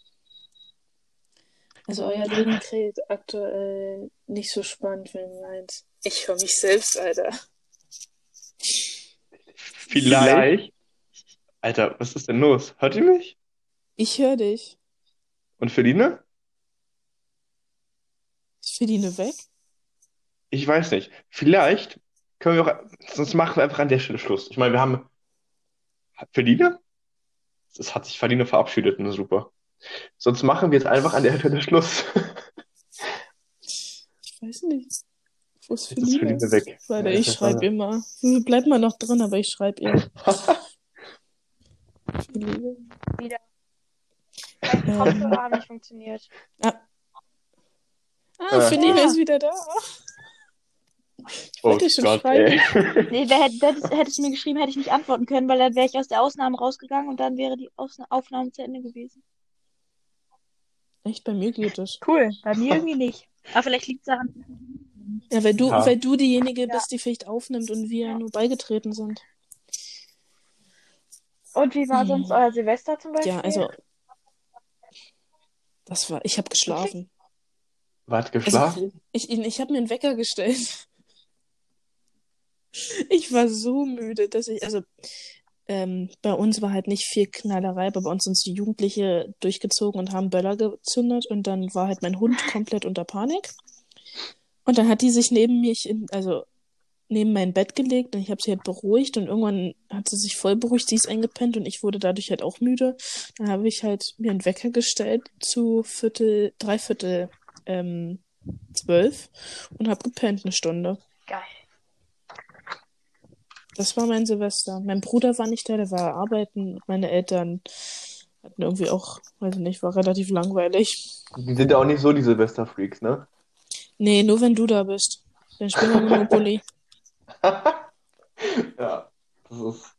Also euer Leben klingt aktuell nicht so spannend, wenn du meinst. Ich höre mich selbst, Alter. Vielleicht. Alter, was ist denn los? Hört ihr mich? Ich höre dich. Und Feline? Ist Feline weg? Ich weiß nicht. Vielleicht können wir auch, sonst machen wir einfach an der Stelle Schluss. Ich meine, wir haben Feline? Es hat sich Feline verabschiedet, ne, super. Sonst machen wir jetzt einfach an der Stelle Schluss. Ich weiß nicht. Wo ist? Feline weg. Warte, Ja, ich schreibe ihr mal. Bleib mal noch drin, aber ich schreibe ihr. Feline. Mein Kopfhörer hat nicht funktioniert. Ah, Ah. Feline Ja. ist wieder da. Ich Oh wollte dir schon Gott, schreiben. ey. Nee, wer hätte, hättest, du mir geschrieben, hätte ich nicht antworten können, weil dann wäre ich aus der Ausnahme rausgegangen und dann wäre die Ausna Aufnahme zu Ende gewesen. Echt, bei mir geht das. Cool, bei mir irgendwie nicht. Aber vielleicht liegt es daran. Ja, weil du, Ja. weil du diejenige Ja. bist, die vielleicht aufnimmt und wir Ja. nur beigetreten sind. Und wie war sonst Hm. euer Silvester zum Beispiel? Ja, also. Das war, ich habe geschlafen. Wart Also, geschlafen? ich, ich habe mir einen Wecker gestellt. Ich war so müde, dass ich, also, ähm, bei uns war halt nicht viel Knallerei, aber bei uns sind die Jugendliche durchgezogen und haben Böller gezündet und dann war halt mein Hund komplett unter Panik. Und dann hat die sich neben mich in, also neben mein Bett gelegt und ich habe sie halt beruhigt und irgendwann hat sie sich voll beruhigt, sie ist eingepennt und ich wurde dadurch halt auch müde. Dann habe ich halt mir einen Wecker gestellt zu Viertel, Dreiviertel ähm, zwölf und habe gepennt eine Stunde. Geil. Das war mein Silvester. Mein Bruder war nicht da, der war arbeiten. Meine Eltern hatten irgendwie auch, weiß ich nicht, war relativ langweilig. Die sind ja auch nicht so die Silvesterfreaks, ne? Nee, nur wenn du da bist. Dann spielen wir Monopoly. Ja, das ist.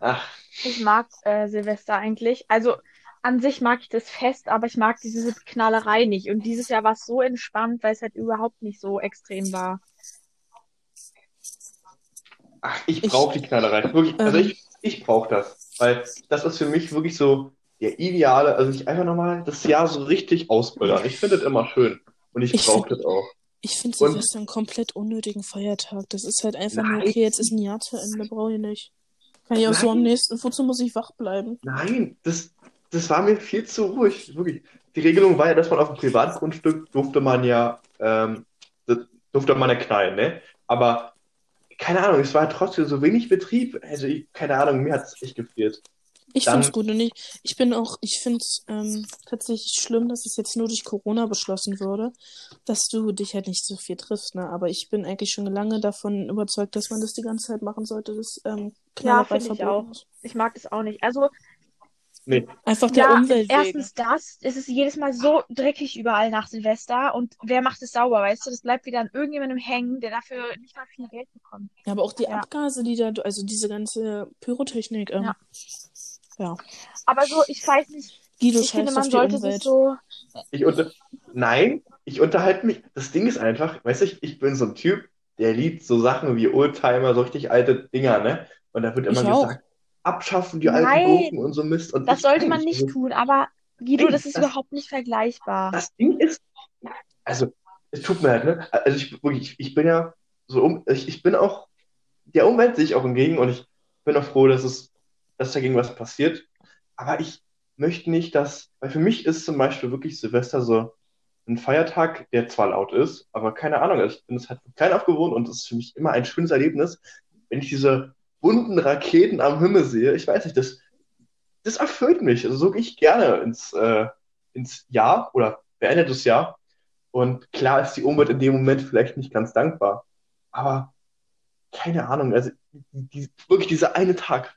Ach, Ich mag äh, Silvester eigentlich. Also an sich mag ich das Fest, aber ich mag diese Knallerei nicht. Und dieses Jahr war es so entspannt, weil es halt überhaupt nicht so extrem war. Ach ich brauche die Knallerei. Wirklich, also Ähm. ich, ich brauche das. Weil das ist für mich wirklich so, der ideale, also sich einfach nochmal das Jahr so richtig ausböllern. Ich finde das immer schön. Und ich, Ich brauche das auch. Ich finde Silvester einen komplett unnötigen Feiertag. Das ist halt einfach nur, Nein. okay, jetzt ist ein Jahr zu Ende, brauche ich nicht. Kann ich auch so Nein. am nächsten, wozu muss ich wach bleiben? Nein, das, das war mir viel zu ruhig. Wirklich. Die Regelung war ja, dass man auf dem Privatgrundstück durfte man ja, ähm, durfte man ja knallen, ne? Aber keine Ahnung, es war trotzdem so wenig Betrieb. Also ich, keine Ahnung, mir hat es echt gefehlt. Ich finde es gut und ich, ich bin auch, ich finde es ähm, tatsächlich schlimm, dass es jetzt nur durch Corona beschlossen wurde, dass du dich halt nicht so viel triffst, ne? Aber ich bin eigentlich schon lange davon überzeugt, dass man das die ganze Zeit machen sollte, dass ähm, Knallerei finde ich auch. Ich mag das auch nicht. Also, Nee, Einfach der ja, Umwelt erstens das, es ist jedes Mal so dreckig überall nach Silvester und wer macht es sauber, weißt du? Das bleibt wieder an irgendjemandem hängen, der dafür nicht mal viel Geld bekommt. Ja, aber auch die Ja. Abgase, die da, also diese ganze Pyrotechnik, ähm, Ja. ja. Aber so, ich weiß nicht, Guido ich finde, man sollte Umwelt. sich so, ich unter, nein, ich unterhalte mich. Das Ding ist einfach, weißt du, ich, ich bin so ein Typ, der liebt so Sachen wie Oldtimer, so richtig alte Dinger, ne? Und da wird immer Ich auch. Abschaffen die Nein. alten Gurken und so Mist. Und das sollte man nicht. tun, aber Guido, das ist das- überhaupt nicht vergleichbar. Das Ding ist, also, es tut mir leid, ne? Also, ich, wirklich, ich bin ja so um, ich, ich bin auch, der Umwelt sehe ich auch entgegen und ich bin auch froh, dass es, dass dagegen was passiert. Aber ich möchte nicht, dass, weil für mich ist zum Beispiel wirklich Silvester so ein Feiertag, der zwar laut ist, aber keine Ahnung, ich bin es halt klein auf gewohnt und es ist für mich immer ein schönes Erlebnis, wenn ich diese bunten Raketen am Himmel sehe. Ich weiß nicht, das, das erfüllt mich. Also so gehe ich gerne ins, äh, ins Jahr oder beendet das Jahr. Und klar ist die Umwelt in dem Moment vielleicht nicht ganz dankbar. Aber keine Ahnung, also die, wirklich dieser eine Tag,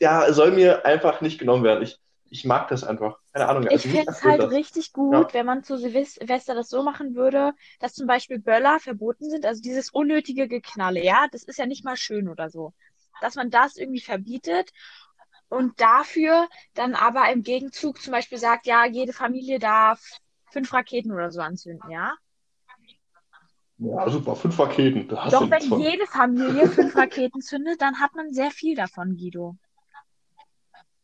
der soll mir einfach nicht genommen werden. Ich, ich mag das einfach. Keine Ahnung. Ich Also mich fände es halt das. richtig gut, Ja. wenn man zu Silvester das so machen würde, dass zum Beispiel Böller verboten sind, also dieses unnötige Geknalle, ja, das ist ja nicht mal schön oder so. Dass man das irgendwie verbietet und dafür dann aber im Gegenzug zum Beispiel sagt, ja, jede Familie darf fünf Raketen oder so anzünden, ja. Ja, super. Fünf Raketen. Doch wenn von. jede Familie fünf Raketen zündet, dann hat man sehr viel davon, Guido.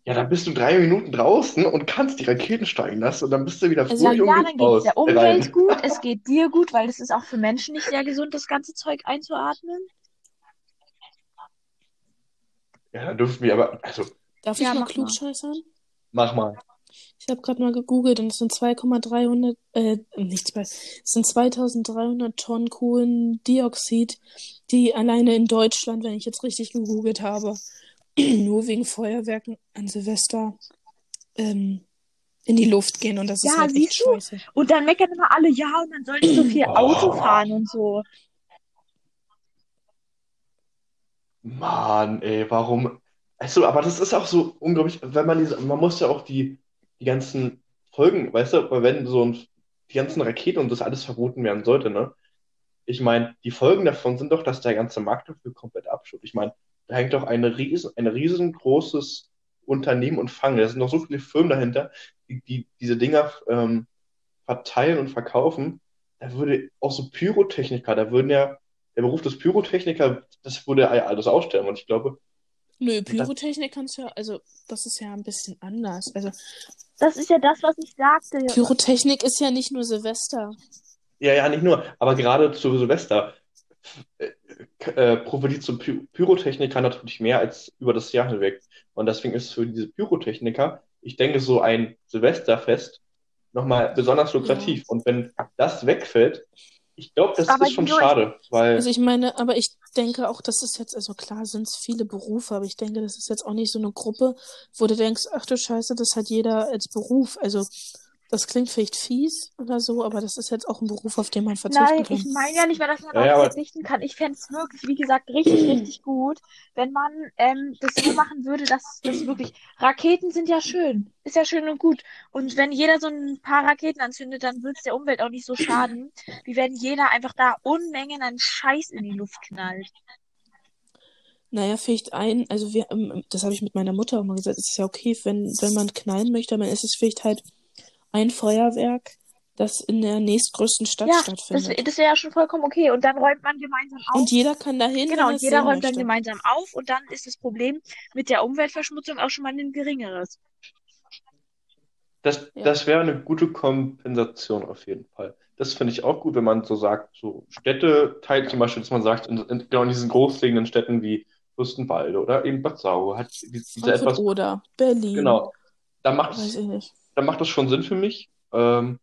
Ja, dann bist du drei Minuten draußen und kannst die Raketen steigen lassen und dann bist du wieder Also, fröhlich Ja, und dann geht es der Umwelt rein. gut, es geht dir gut, weil es ist auch für Menschen nicht sehr gesund, das ganze Zeug einzuatmen. Ja, dann dürfen wir aber, also, Darf Ja, ich mal mach mal. klugscheißern? mach mal. Ich habe gerade mal gegoogelt und es sind 2,300, äh, nicht zwei, es sind 2300 Tonnen Kohlendioxid, die alleine in Deutschland, wenn ich jetzt richtig gegoogelt habe, nur wegen Feuerwerken an Silvester ähm, in die Luft gehen und das ist Ja, halt echt du? scheiße. Und dann meckern immer alle, ja, und man soll nicht so viel Oh. Auto fahren und so. Mann, ey, warum? Also, aber das ist auch so unglaublich, wenn man diese, man muss ja auch die, die ganzen Folgen, weißt du, weil wenn so ein, die ganzen Raketen und das alles verboten werden sollte, ne? Ich meine, die Folgen davon sind doch, dass der ganze Markt dafür komplett abschüttet. Ich meine, da hängt doch eine riesen, ein riesengroßes Unternehmen und Fangen. Da sind noch so viele Firmen dahinter, die, die diese Dinger ähm, verteilen und verkaufen. Da würde auch so Pyrotechniker, da würden ja, der Beruf des Pyrotechniker, das würde ja alles aussterben. Und ich glaube, Nö, Pyrotechnik kannst du ja, also das ist ja ein bisschen anders. Also Das ist ja das, was ich sagte. Pyrotechnik ist ja nicht nur Silvester. Ja, ja, nicht nur, aber gerade zu Silvester äh, so Py Pyrotechniker natürlich mehr als über das Jahr hinweg. Und deswegen ist für diese Pyrotechniker, ich denke, so ein Silvesterfest nochmal besonders lukrativ. Und wenn das wegfällt, ich glaube, das Aber ist schon schade, weil Also ich meine, aber ich denke auch, das ist jetzt, also klar sind es viele Berufe, aber ich denke, das ist jetzt auch nicht so eine Gruppe, wo du denkst, ach du Scheiße, das hat jeder als Beruf. Also das klingt vielleicht fies oder so, aber das ist jetzt auch ein Beruf, auf den man verzichten Nein, kann. ich meine ja nicht, weil das man Ja, aber- verzichten kann. Ich fände es wirklich, wie gesagt, richtig, richtig gut, wenn man ähm, das so machen würde, dass das wirklich. Raketen sind ja schön. Ist ja schön und gut. Und wenn jeder so ein paar Raketen anzündet, dann wird es der Umwelt auch nicht so schaden, wie wenn jeder einfach da Unmengen an Scheiß in die Luft knallt. Naja, vielleicht ein, also wir, ähm, das habe ich mit meiner Mutter auch mal gesagt, es ist ja okay, wenn, wenn man knallen möchte, dann ist es vielleicht halt ein Feuerwerk, das in der nächstgrößten Stadt Ja, das, stattfindet. das wäre ja schon vollkommen okay. Und dann räumt man gemeinsam auf. Und jeder kann dahin, Genau, und jeder räumt dann möchte. gemeinsam auf und dann ist das Problem mit der Umweltverschmutzung auch schon mal ein geringeres. Das, Ja. das wäre eine gute Kompensation auf jeden Fall. Das finde ich auch gut, wenn man so sagt, so Städteteil zum Beispiel, dass man sagt, in, in, genau in diesen großliegenden Städten wie Fürstenwalde oder eben Bad Sau, hat die- diese Frankfurt etwas, oder Berlin. genau, da macht Weiß es, ich nicht. Da macht das schon Sinn für mich. Ähm,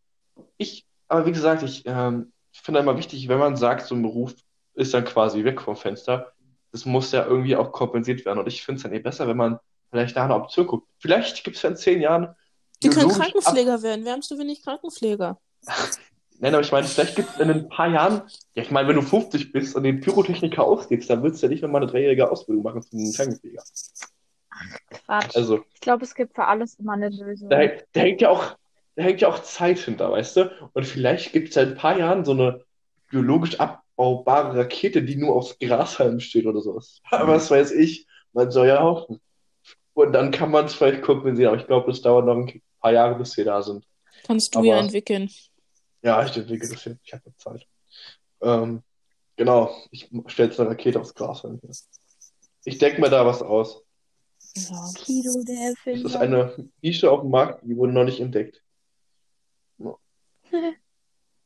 ich, aber wie gesagt, ich ähm, finde immer wichtig, wenn man sagt, so ein Beruf ist dann quasi weg vom Fenster, das muss ja irgendwie auch kompensiert werden. Und ich finde es dann eh besser, wenn man vielleicht nach einer Option guckt. Vielleicht gibt es ja in zehn Jahren Die können biologisch ab- Krankenpfleger werden. Wir haben zu wenig Krankenpfleger. Nein, aber ich meine, vielleicht gibt es in ein paar Jahren, ja, ich meine, wenn du 50 bist und den Pyrotechniker ausgibst, dann willst du ja nicht nochmal eine dreijährige Ausbildung machen zum Krankenpfleger. Quatsch. Also, Ich glaube, es gibt für alles immer eine Lösung. da, da hängt ja auch, da hängt ja auch Zeit hinter, weißt du? Und vielleicht gibt es ja in ein paar Jahren so eine biologisch abbaubare Rakete, die nur aus Grashalmen besteht oder sowas. Aber was weiß ich, man soll ja hoffen. Und dann kann man es vielleicht kompensieren, aber ich glaube, es dauert noch ein paar Jahre, bis wir da sind. Kannst du Aber- ja entwickeln. Ja, ich entwickle das jetzt. Ich habe noch Zeit. Ähm, genau, ich stelle jetzt eine Rakete aufs Gras hin. hier. Ich denke mir da was aus. Ja. Kido, der Das ist Erfinder. eine Nische auf dem Markt, die wurde noch nicht entdeckt.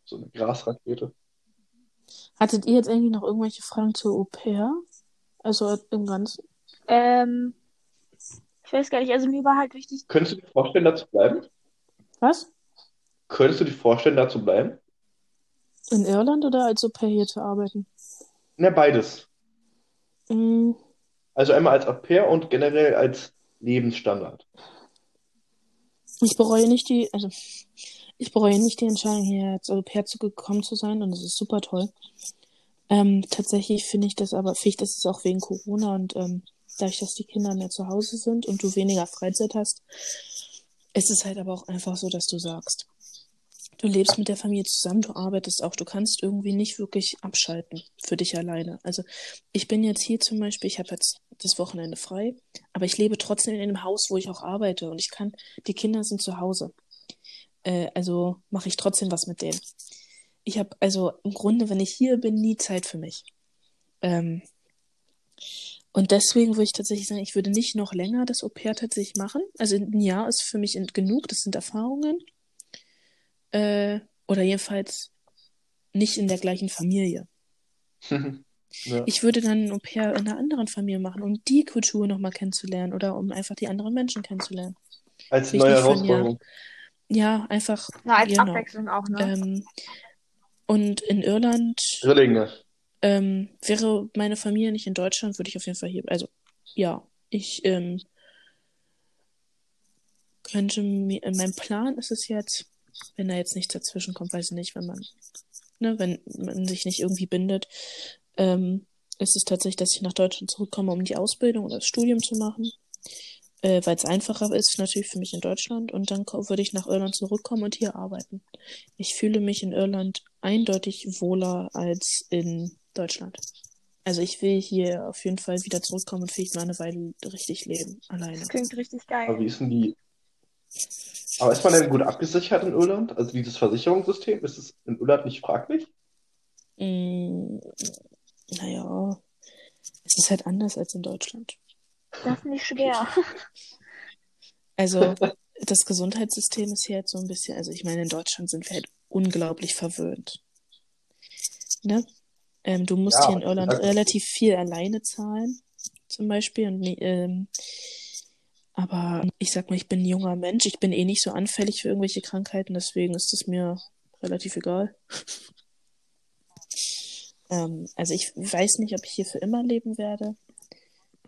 So eine Grasrakete. Hattet ihr jetzt eigentlich noch irgendwelche Fragen zur Au pair? Also im Ganzen? ähm, ich weiß gar nicht, also mir war halt wichtig, Könntest du dir vorstellen, da zu bleiben? Was? Könntest du dir vorstellen, da zu bleiben? In Irland oder als Au pair hier zu arbeiten? Na, beides. Mm, Also einmal als Au pair und generell als Lebensstandard. Ich bereue nicht die, also ich bereue nicht die Entscheidung, hier als Au pair zu sein und das ist super toll. Ähm, tatsächlich finde ich das aber, finde ich, das ist auch wegen Corona und ähm, dadurch, dass die Kinder mehr zu Hause sind und du weniger Freizeit hast, ist es halt aber auch einfach so, dass du sagst, du lebst mit der Familie zusammen, du arbeitest auch, du kannst irgendwie nicht wirklich abschalten für dich alleine. Also ich bin jetzt hier zum Beispiel, ich habe jetzt das Wochenende frei, aber ich lebe trotzdem in einem Haus, wo ich auch arbeite und ich kann, die Kinder sind zu Hause. Äh, also mache ich trotzdem was mit denen. Ich habe also im Grunde, wenn ich hier bin, nie Zeit für mich. Ähm, und deswegen würde ich tatsächlich sagen, ich würde nicht noch länger das Au pair tatsächlich machen. Also ein Jahr ist für mich genug, das sind Erfahrungen. Äh, oder jedenfalls nicht in der gleichen Familie. Ja. Ich würde dann ein Au pair in einer anderen Familie machen, um die Kultur nochmal kennenzulernen oder um einfach die anderen Menschen kennenzulernen. Als neue Herausforderung. Ja, einfach, na, als genau. Abwechslung auch, ne? Ähm, und in Irland Drillinge. ähm, wäre meine Familie nicht in Deutschland, würde ich auf jeden Fall hier. Also, ja, ich ähm, könnte mir. In meinem Plan ist es jetzt, wenn da jetzt nichts dazwischen kommt, weiß ich nicht, wenn man, ne, wenn man sich nicht irgendwie bindet, ähm, ist es tatsächlich, dass ich nach Deutschland zurückkomme, um die Ausbildung oder das Studium zu machen. Äh, weil es einfacher ist, natürlich für mich in Deutschland. Und dann würde ich nach Irland zurückkommen und hier arbeiten. Ich fühle mich in Irland eindeutig wohler als in Deutschland. Also ich will hier auf jeden Fall wieder zurückkommen und vielleicht mal eine Weile richtig leben, alleine. Das klingt richtig Aber geil. wie ist denn die? Aber ist man denn gut abgesichert in Irland? Also dieses Versicherungssystem, ist es in Irland nicht fraglich? Mm, naja, es ist halt anders als in Deutschland. Das ist nicht schwer. Also das Gesundheitssystem ist hier halt so ein bisschen, also ich meine, in Deutschland sind wir halt unglaublich verwöhnt. Ne? Ähm, du musst Ja, hier in Irland relativ viel alleine zahlen, zum Beispiel. Und, ähm, aber ich sag mal, ich bin ein junger Mensch, ich bin eh nicht so anfällig für irgendwelche Krankheiten, deswegen ist es mir relativ egal. Ähm, also ich weiß nicht, ob ich hier für immer leben werde.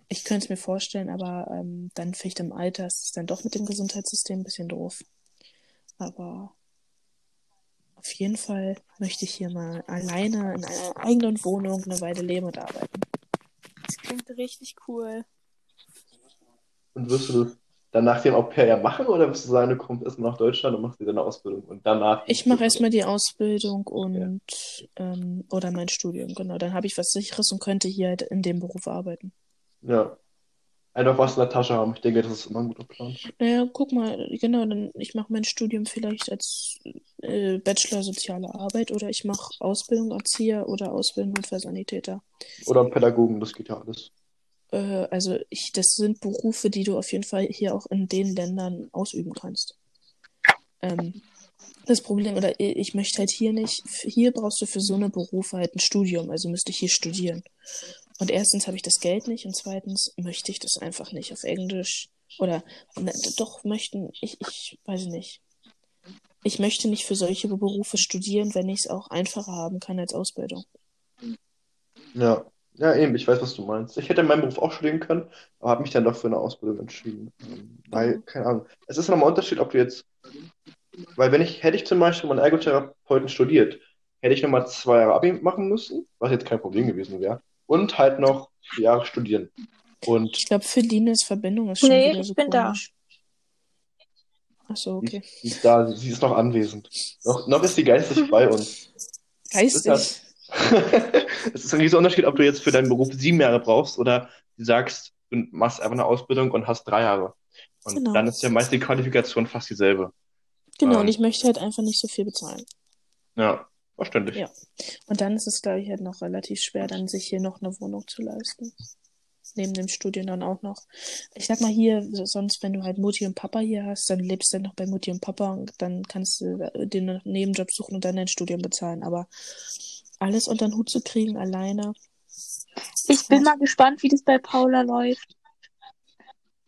Ich könnte es mir vorstellen, aber ähm, dann vielleicht im Alter ist es dann doch mit dem Gesundheitssystem ein bisschen doof. Aber auf jeden Fall möchte ich hier mal alleine in einer eigenen Wohnung eine Weile leben und arbeiten. Das klingt richtig cool. Und wirst du das dann nach dem Au pair ja machen oder wirst du sagen, du kommst erstmal nach Deutschland und machst dir deine Ausbildung und danach? Ich mache erstmal die Ausbildung und ähm, oder mein Studium, genau. Dann habe ich was Sicheres und könnte hier halt in dem Beruf arbeiten. Ja. Einfach was in der Tasche haben. Ich denke, das ist immer ein guter Plan. Naja, guck mal, genau, dann ich mache mein Studium vielleicht als äh, Bachelor Soziale Arbeit oder ich mache Ausbildung Erzieher oder Ausbildung Notfallsanitäter. Oder Pädagogen, das geht ja alles. Äh, also ich, das sind Berufe, die du auf jeden Fall hier auch in den Ländern ausüben kannst. Ähm, das Problem, oder ich möchte halt hier nicht, hier brauchst du für so eine Berufe halt ein Studium, also müsste ich hier studieren. Und erstens habe ich das Geld nicht und zweitens möchte ich das einfach nicht auf Englisch. Oder ne, doch möchten, ich, ich weiß nicht. Ich möchte nicht für solche Berufe studieren, wenn ich es auch einfacher haben kann als Ausbildung. Ja. Ja, eben, ich weiß, was du meinst. Ich hätte meinen Beruf auch studieren können, aber habe mich dann doch für eine Ausbildung entschieden. Weil, keine Ahnung. Es ist nochmal ein Unterschied, ob du jetzt. Weil wenn ich, hätte ich zum Beispiel meinen Ergotherapeuten studiert, hätte ich nochmal zwei Jahre Abi machen müssen, was jetzt kein Problem gewesen wäre. Und halt noch vier Jahre studieren. Und Ich glaube, für Lines Verbindung ist schon Nee, wieder ich so bin da. komisch. Achso, okay. sie ist da, sie ist noch anwesend. Noch, noch ist sie geistig bei uns. Geistig. Es ist ein riesiger Unterschied, ob du jetzt für deinen Beruf sieben Jahre brauchst oder du sagst, du machst einfach eine Ausbildung und hast drei Jahre. Und Genau. dann ist ja meist die Qualifikation fast dieselbe. Genau, Ähm. und ich möchte halt einfach nicht so viel bezahlen. Ja, verständlich. Ja. Und dann ist es, glaube ich, halt noch relativ schwer, dann sich hier noch eine Wohnung zu leisten. Neben dem Studium dann auch noch. Ich sag mal hier, so- sonst, wenn du halt Mutti und Papa hier hast, dann lebst du noch bei Mutti und Papa und dann kannst du äh, einen Nebenjob suchen und dann dein Studium bezahlen. Aber alles unter den Hut zu kriegen alleine. Ich bin mal gespannt, wie das bei Paula läuft.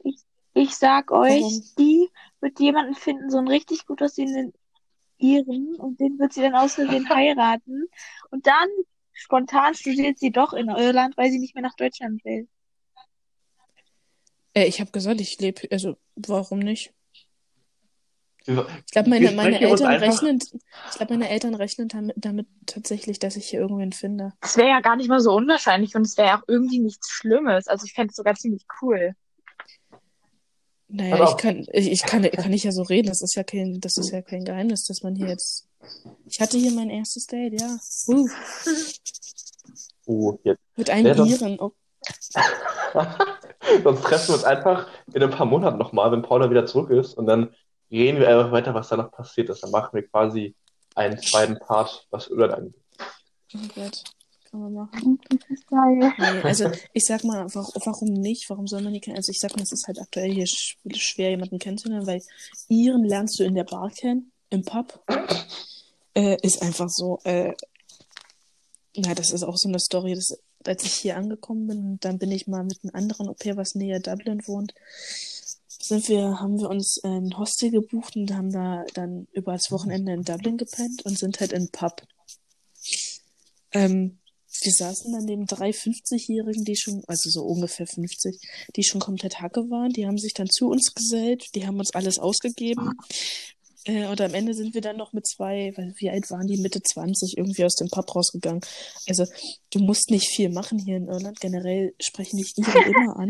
Ich, ich sag euch, Warum? die wird jemanden finden, so einen richtig gut aussehenden Iren, und den wird sie dann aus Versehen heiraten. Und dann spontan studiert sie doch in Irland, weil sie nicht mehr nach Deutschland will. Äh, ich habe gesagt, ich lebe, also warum nicht? Ich glaube, meine, meine Eltern einfach, rechnen, ich glaube, meine Eltern rechnen damit, damit tatsächlich, dass ich hier irgendwen finde. Das wäre ja gar nicht mal so unwahrscheinlich und es wäre ja auch irgendwie nichts Schlimmes. Also ich fände es sogar ziemlich cool. Naja, ich kann, ich, ich kann, kann ich ja so reden. Das ist ja kein, das ist ja kein Geheimnis, dass man hier jetzt. Ich hatte hier mein erstes Date, ja. Uh, oh, jetzt. mit einem Ja, sonst- Iren. Oh, Sonst treffen wir uns einfach in ein paar Monaten nochmal, wenn Paula wieder zurück ist. Und dann reden wir einfach weiter, was da noch passiert ist. Dann machen wir quasi einen zweiten Part, was Irland angeht. oh Gott. Kann man machen. Nee, also ich sag mal, warum, warum nicht? Warum soll man die kennen? Also ich sag mal, es ist halt aktuell hier sch schwer, jemanden kennenzulernen, weil Iren lernst du in der Bar kennen, im Pub. Äh, ist einfach so, äh, na, das ist auch so eine Story, das, als ich hier angekommen bin, dann bin ich mal mit einem anderen Au-pair, was näher Dublin wohnt, sind wir, haben wir uns ein Hostel gebucht und haben da dann über das Wochenende in Dublin gepennt und sind halt in Pub. Ähm, wir saßen dann neben drei 50-Jährigen, die schon, also so ungefähr 50, die schon komplett Hacke waren. Die haben sich dann zu uns gesellt, die haben uns alles ausgegeben. Äh, und am Ende sind wir dann noch mit zwei, weil wie alt waren die? Mitte 20 irgendwie aus dem Pub rausgegangen. Also du musst nicht viel machen hier in Irland. Generell sprechen dich Iren immer an.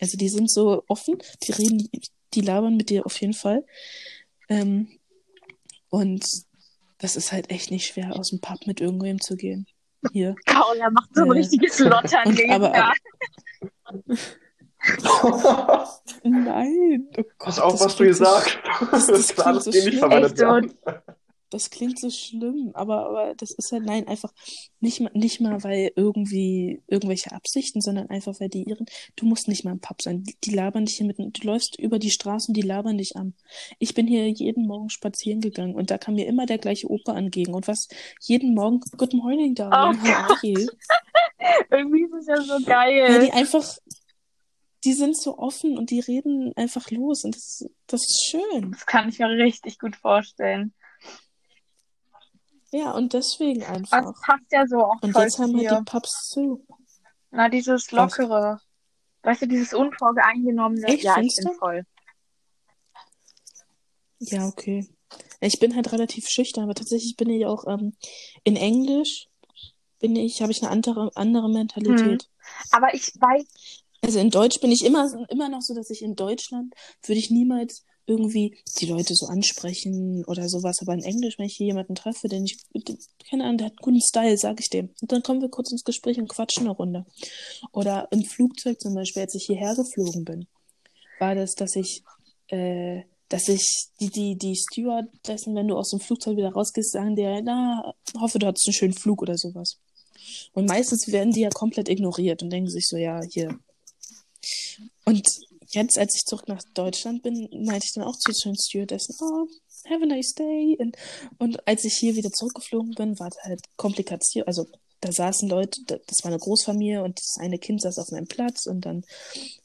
Also die sind so offen, die reden, die labern mit dir auf jeden Fall. Ähm, und das ist halt echt nicht schwer, aus dem Pub mit irgendwem zu gehen. Hier. Paula macht so ein Äh, richtiges und- Lotternleben aber- da. Nein. Oh Pass Gott, auf, das was du so sagst. das Das ist klingt alles so ähnlich schlimm. verwendet Echt so. werden. Das klingt so schlimm, aber, aber das ist halt, nein, einfach nicht mal, nicht mal, weil irgendwie irgendwelche Absichten, sondern einfach, weil die ihren, du musst nicht mal im Pub sein. Die, die labern dich hier mitten, du läufst über die Straßen, die labern dich an. Ich bin hier jeden Morgen spazieren gegangen und da kam mir immer der gleiche Opa entgegen und was jeden Morgen, Good morning, darling, Oh? Irgendwie ist es ja so geil. die einfach, die sind so offen und die reden einfach los und das, das ist schön. Das kann ich mir richtig gut vorstellen. Ja, und deswegen Das einfach. passt ja so auch Und voll jetzt haben halt dir. die Pubs zu. Na, dieses Lockere. Weißt du, dieses unvoreingenommene. Echt, ja, ich bin voll. Ja, okay. Ich bin halt relativ schüchtern, aber tatsächlich bin ich auch ähm, in Englisch bin ich, habe ich eine andere, andere Mentalität. Aber ich weiß, Also in Deutsch bin ich immer, immer noch so, dass ich in Deutschland würde ich niemals irgendwie die Leute so ansprechen oder sowas. Aber in Englisch, wenn ich hier jemanden treffe, den ich, keine Ahnung, der hat guten Style, sag ich dem. Und dann kommen wir kurz ins Gespräch und quatschen eine Runde. Oder im Flugzeug zum Beispiel, als ich hierher geflogen bin, war das, dass ich, äh, dass ich die, die, die Stewardessen, wenn du aus dem Flugzeug wieder rausgehst, sagen dir, na, hoffe, du hattest einen schönen Flug oder sowas. Und meistens werden die ja komplett ignoriert und denken sich so, ja, hier. Und jetzt, als ich zurück nach Deutschland bin, meinte ich dann auch zu den Stewardessen, oh, have a nice day. Und, und als ich hier wieder zurückgeflogen bin, war es halt Komplikation. Also da saßen Leute, das war eine Großfamilie und das eine Kind saß auf meinem Platz und dann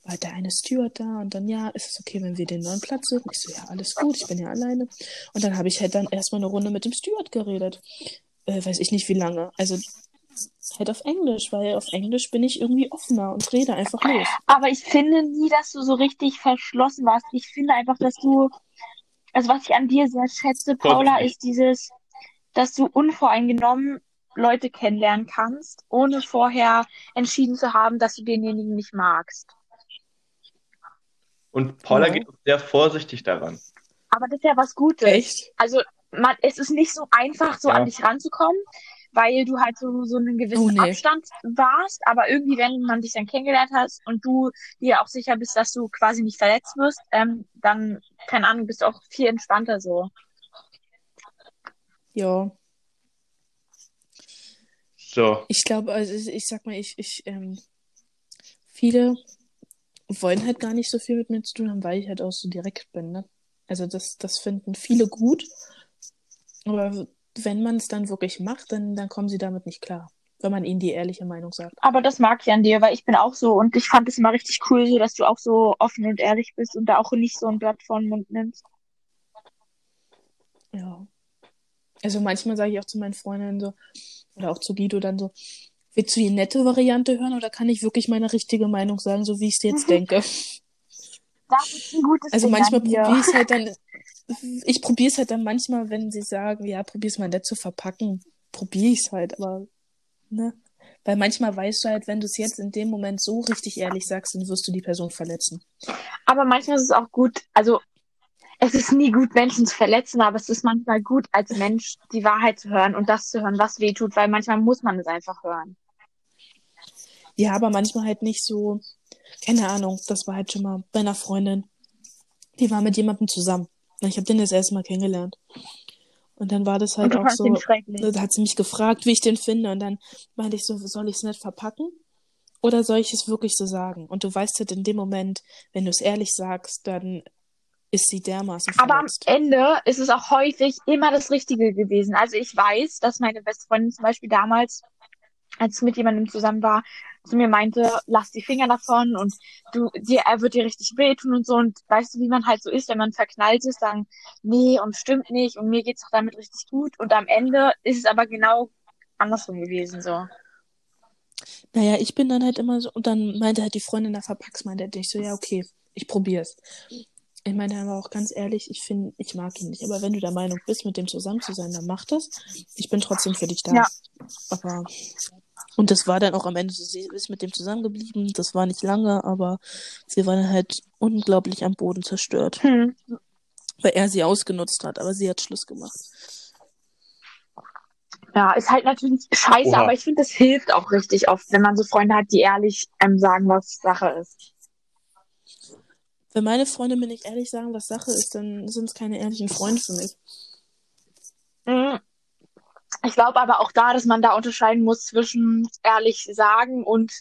war halt der eine Steward da und dann, ja, ist es okay, wenn wir den neuen Platz suchen? Ich so, ja, alles gut, ich bin ja alleine. Und dann habe ich halt dann erstmal eine Runde mit dem Steward geredet. Äh, weiß ich nicht wie lange. Also halt auf Englisch, weil auf Englisch bin ich irgendwie offener und rede einfach los. Aber ich finde nie, dass du so richtig verschlossen warst. Ich finde einfach, dass du, also was ich an dir sehr schätze, Paula, ist dieses, dass du unvoreingenommen Leute kennenlernen kannst, ohne vorher entschieden zu haben, dass du denjenigen nicht magst. Und Paula ja. geht sehr vorsichtig daran. Aber das ist ja was Gutes. Echt? Also man, es ist nicht so einfach, so ja. an dich ranzukommen, weil du halt so, so einen gewissen oh, nee. Abstand warst. Aber irgendwie, wenn man dich dann kennengelernt hast und du dir auch sicher bist, dass du quasi nicht verletzt wirst, ähm, dann, keine Ahnung, bist du auch viel entspannter so. Ja, so. Ich glaube, also ich, ich sag mal, ich, ich, ähm, viele wollen halt gar nicht so viel mit mir zu tun haben, weil ich halt auch so direkt bin, ne? Also das, das finden viele gut. Aber wenn man es dann wirklich macht, dann, dann kommen sie damit nicht klar. Wenn man ihnen die ehrliche Meinung sagt. Aber das mag ich an dir, weil ich bin auch so und ich fand es immer richtig cool, so dass du auch so offen und ehrlich bist und da auch nicht so ein Blatt vor den Mund nimmst. Ja. Also manchmal sage ich auch zu meinen Freundinnen so, oder auch zu Guido dann so, willst du die nette Variante hören oder kann ich wirklich meine richtige Meinung sagen, so wie ich es jetzt denke? Das ist ein gutes Also manchmal probiere ich es halt dann, ich probiere es halt dann manchmal, wenn sie sagen, ja, probier es mal nett zu verpacken, probiere ich es halt, aber, ne? Weil manchmal weißt du halt, wenn du es jetzt in dem Moment so richtig ehrlich sagst, dann wirst du die Person verletzen. Aber manchmal ist es auch gut, also es ist nie gut, Menschen zu verletzen, aber es ist manchmal gut, als Mensch die Wahrheit zu hören und das zu hören, was weh tut, weil manchmal muss man es einfach hören. Ja, aber manchmal halt nicht so, keine Ahnung, das war halt schon mal bei einer Freundin, die war mit jemandem zusammen. Ich habe den das erste Mal kennengelernt. Und dann war das halt auch so, da hat sie mich gefragt, wie ich den finde. Und dann meinte ich so, soll ich es nicht verpacken? Oder soll ich es wirklich so sagen? Und du weißt halt in dem Moment, wenn du es ehrlich sagst, dann ist sie dermaßen verletzt. Aber am Ende ist es auch häufig immer das Richtige gewesen. Also ich weiß, dass meine beste Freundin zum Beispiel damals, als sie mit jemandem zusammen war, zu mir meinte, lass die Finger davon und du, dir, er wird dir richtig wehtun und so. Und weißt du, wie man halt so ist, wenn man verknallt ist, sagen, nee, und stimmt nicht und mir geht's doch damit richtig gut. Und am Ende ist es aber genau andersrum gewesen, so. Naja, ich bin dann halt immer so, und dann meinte halt die Freundin, da verpack's meinte ich so, ja, okay, ich probier's. Ich meine aber auch ganz ehrlich, ich finde, ich mag ihn nicht. Aber wenn du der Meinung bist, mit dem zusammen zu sein, dann mach das. Ich bin trotzdem für dich da. Ja. Aber und das war dann auch am Ende, sie ist mit dem zusammengeblieben. Das war nicht lange, aber sie war dann halt unglaublich am Boden zerstört. Hm. Weil er sie ausgenutzt hat, aber sie hat Schluss gemacht. Ja, ist halt natürlich scheiße, Oha. aber ich finde, das hilft auch richtig oft, wenn man so Freunde hat, die ehrlich einem sagen, was Sache ist. Wenn meine Freunde mir nicht ehrlich sagen, was Sache ist, dann sind es keine ehrlichen Freunde für mich. Mhm. Ich glaube aber auch da, dass man da unterscheiden muss zwischen ehrlich sagen und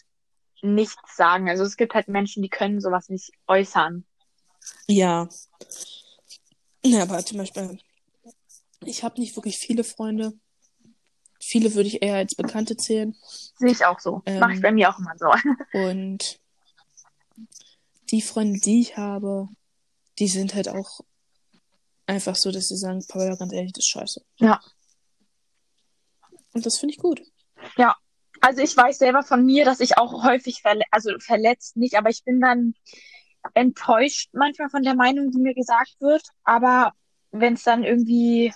nichts sagen. Also es gibt halt Menschen, die können sowas nicht äußern. Ja. Ja, aber zum Beispiel, ich habe nicht wirklich viele Freunde. Viele würde ich eher als Bekannte zählen. Sehe ich auch so. Ähm, Mache ich bei mir auch immer so. Und die Freunde, die ich habe, die sind halt auch einfach so, dass sie sagen, Paula, ganz ehrlich, das ist scheiße. Ja. Und das finde ich gut. Ja. Also ich weiß selber von mir, dass ich auch häufig verle also verletzt nicht, aber ich bin dann enttäuscht manchmal von der Meinung, die mir gesagt wird. Aber wenn es dann irgendwie,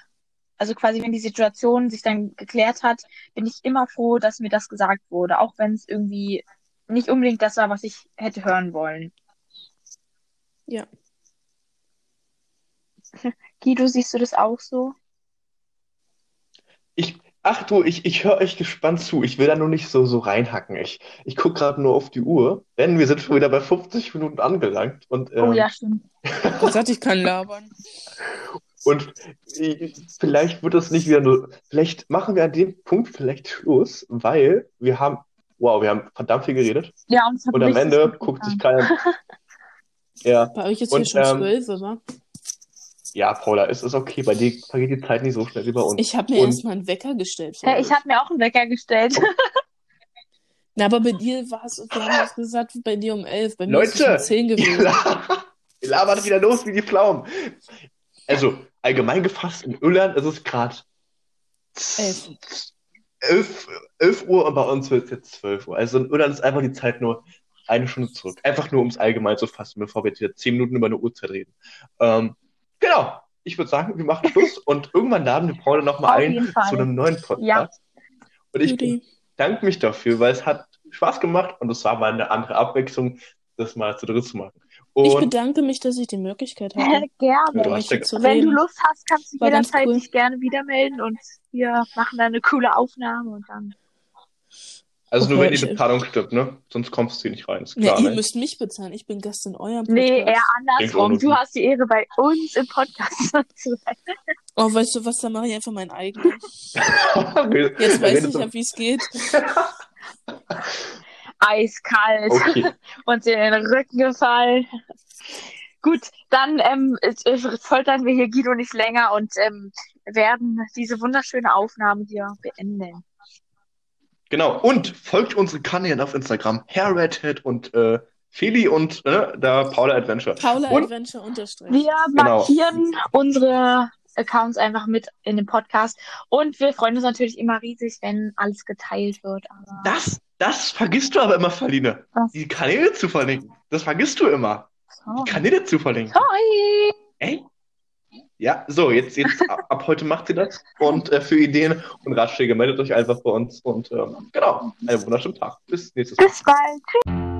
also quasi wenn die Situation sich dann geklärt hat, bin ich immer froh, dass mir das gesagt wurde, auch wenn es irgendwie nicht unbedingt das war, was ich hätte hören wollen. Ja. Guido, siehst du das auch so? Ach du, ich, ich höre euch gespannt zu. Ich will da nur nicht so, so reinhacken. Ich, ich gucke gerade nur auf die Uhr, denn wir sind schon wieder bei 50 Minuten angelangt. Und, ähm, oh ja, stimmt. Das hatte ich kein labern. Und vielleicht wird es nicht wieder nur. Vielleicht machen wir an dem Punkt vielleicht Schluss, weil wir haben. Wow, wir haben verdammt viel geredet. Ja, und, und am Ende guckt sich keiner. Ja. Bei euch ist und, hier schon ähm, zwölf, oder? Ja, Paula, es ist okay. Bei dir vergeht die Zeit nicht so schnell wie bei uns. Ich habe mir Und- erstmal einen Wecker gestellt. Ja, ich habe mir auch einen Wecker gestellt. Na, aber bei dir war es, wir haben es gesagt, bei dir um elf, bei mir ist es Leute, um zehn gewesen. la- ihr labert wieder los wie die Pflaumen. Also, allgemein gefasst, in Irland ist es gerade Elf. 11, 11 Uhr und bei uns wird es jetzt 12 Uhr. Also in Irland ist einfach die Zeit nur eine Stunde zurück. Einfach nur, um es allgemein zu fassen, bevor wir jetzt wieder 10 Minuten über eine Uhrzeit reden. Ähm, genau. Ich würde sagen, wir machen Schluss und irgendwann laden wir Paula nochmal ein Fall. zu einem neuen Podcast. Ja. Und ich Judy. bedanke mich dafür, weil es hat Spaß gemacht und es war mal eine andere Abwechslung, das mal zu dritt zu machen. Ich Und bedanke mich, dass ich die Möglichkeit hatte, Ja, gerne. du mit hast ja- zu Wenn du reden. Lust hast, kannst du jederzeit cool. dich gerne wieder melden und wir machen dann eine coole Aufnahme und dann. Also nur wenn die Bezahlung stimmt, ne? Sonst kommst du hier nicht rein, ist klar, ihr ne? müsst mich bezahlen. Ich bin Gast in eurem Podcast. Nee, eher andersrum. Du hast die Ehre, bei uns im Podcast zu sein. Oh, weißt du was, dann mache ich einfach meinen eigenen. Jetzt weiß ich ja, wie es geht. Eiskalt Okay, und dir in den Rücken gefallen. Gut, dann ähm, äh, foltern wir hier Guido nicht länger und ähm, werden diese wunderschöne Aufnahme hier beenden. Genau. Und folgt unseren Kanälen auf Instagram, HairRedhead und äh, Feli und äh, da Paula Adventure. Paula Und- Adventure unterstrich. Wir Genau. markieren unsere Accounts einfach mit in dem Podcast und wir freuen uns natürlich immer riesig, wenn alles geteilt wird. Aber Das, das vergisst du aber immer, Verline. Was? Die Kanäle zu verlinken. Das vergisst du immer. so. Die Kanäle zu verlinken. Sorry. Ey? Ja, so, jetzt, jetzt ab, ab heute macht ihr das. Und äh, für Ideen und Ratschläge meldet euch einfach bei uns. Und ähm, genau, einen wunderschönen Tag. Bis nächstes Mal. Bis bald.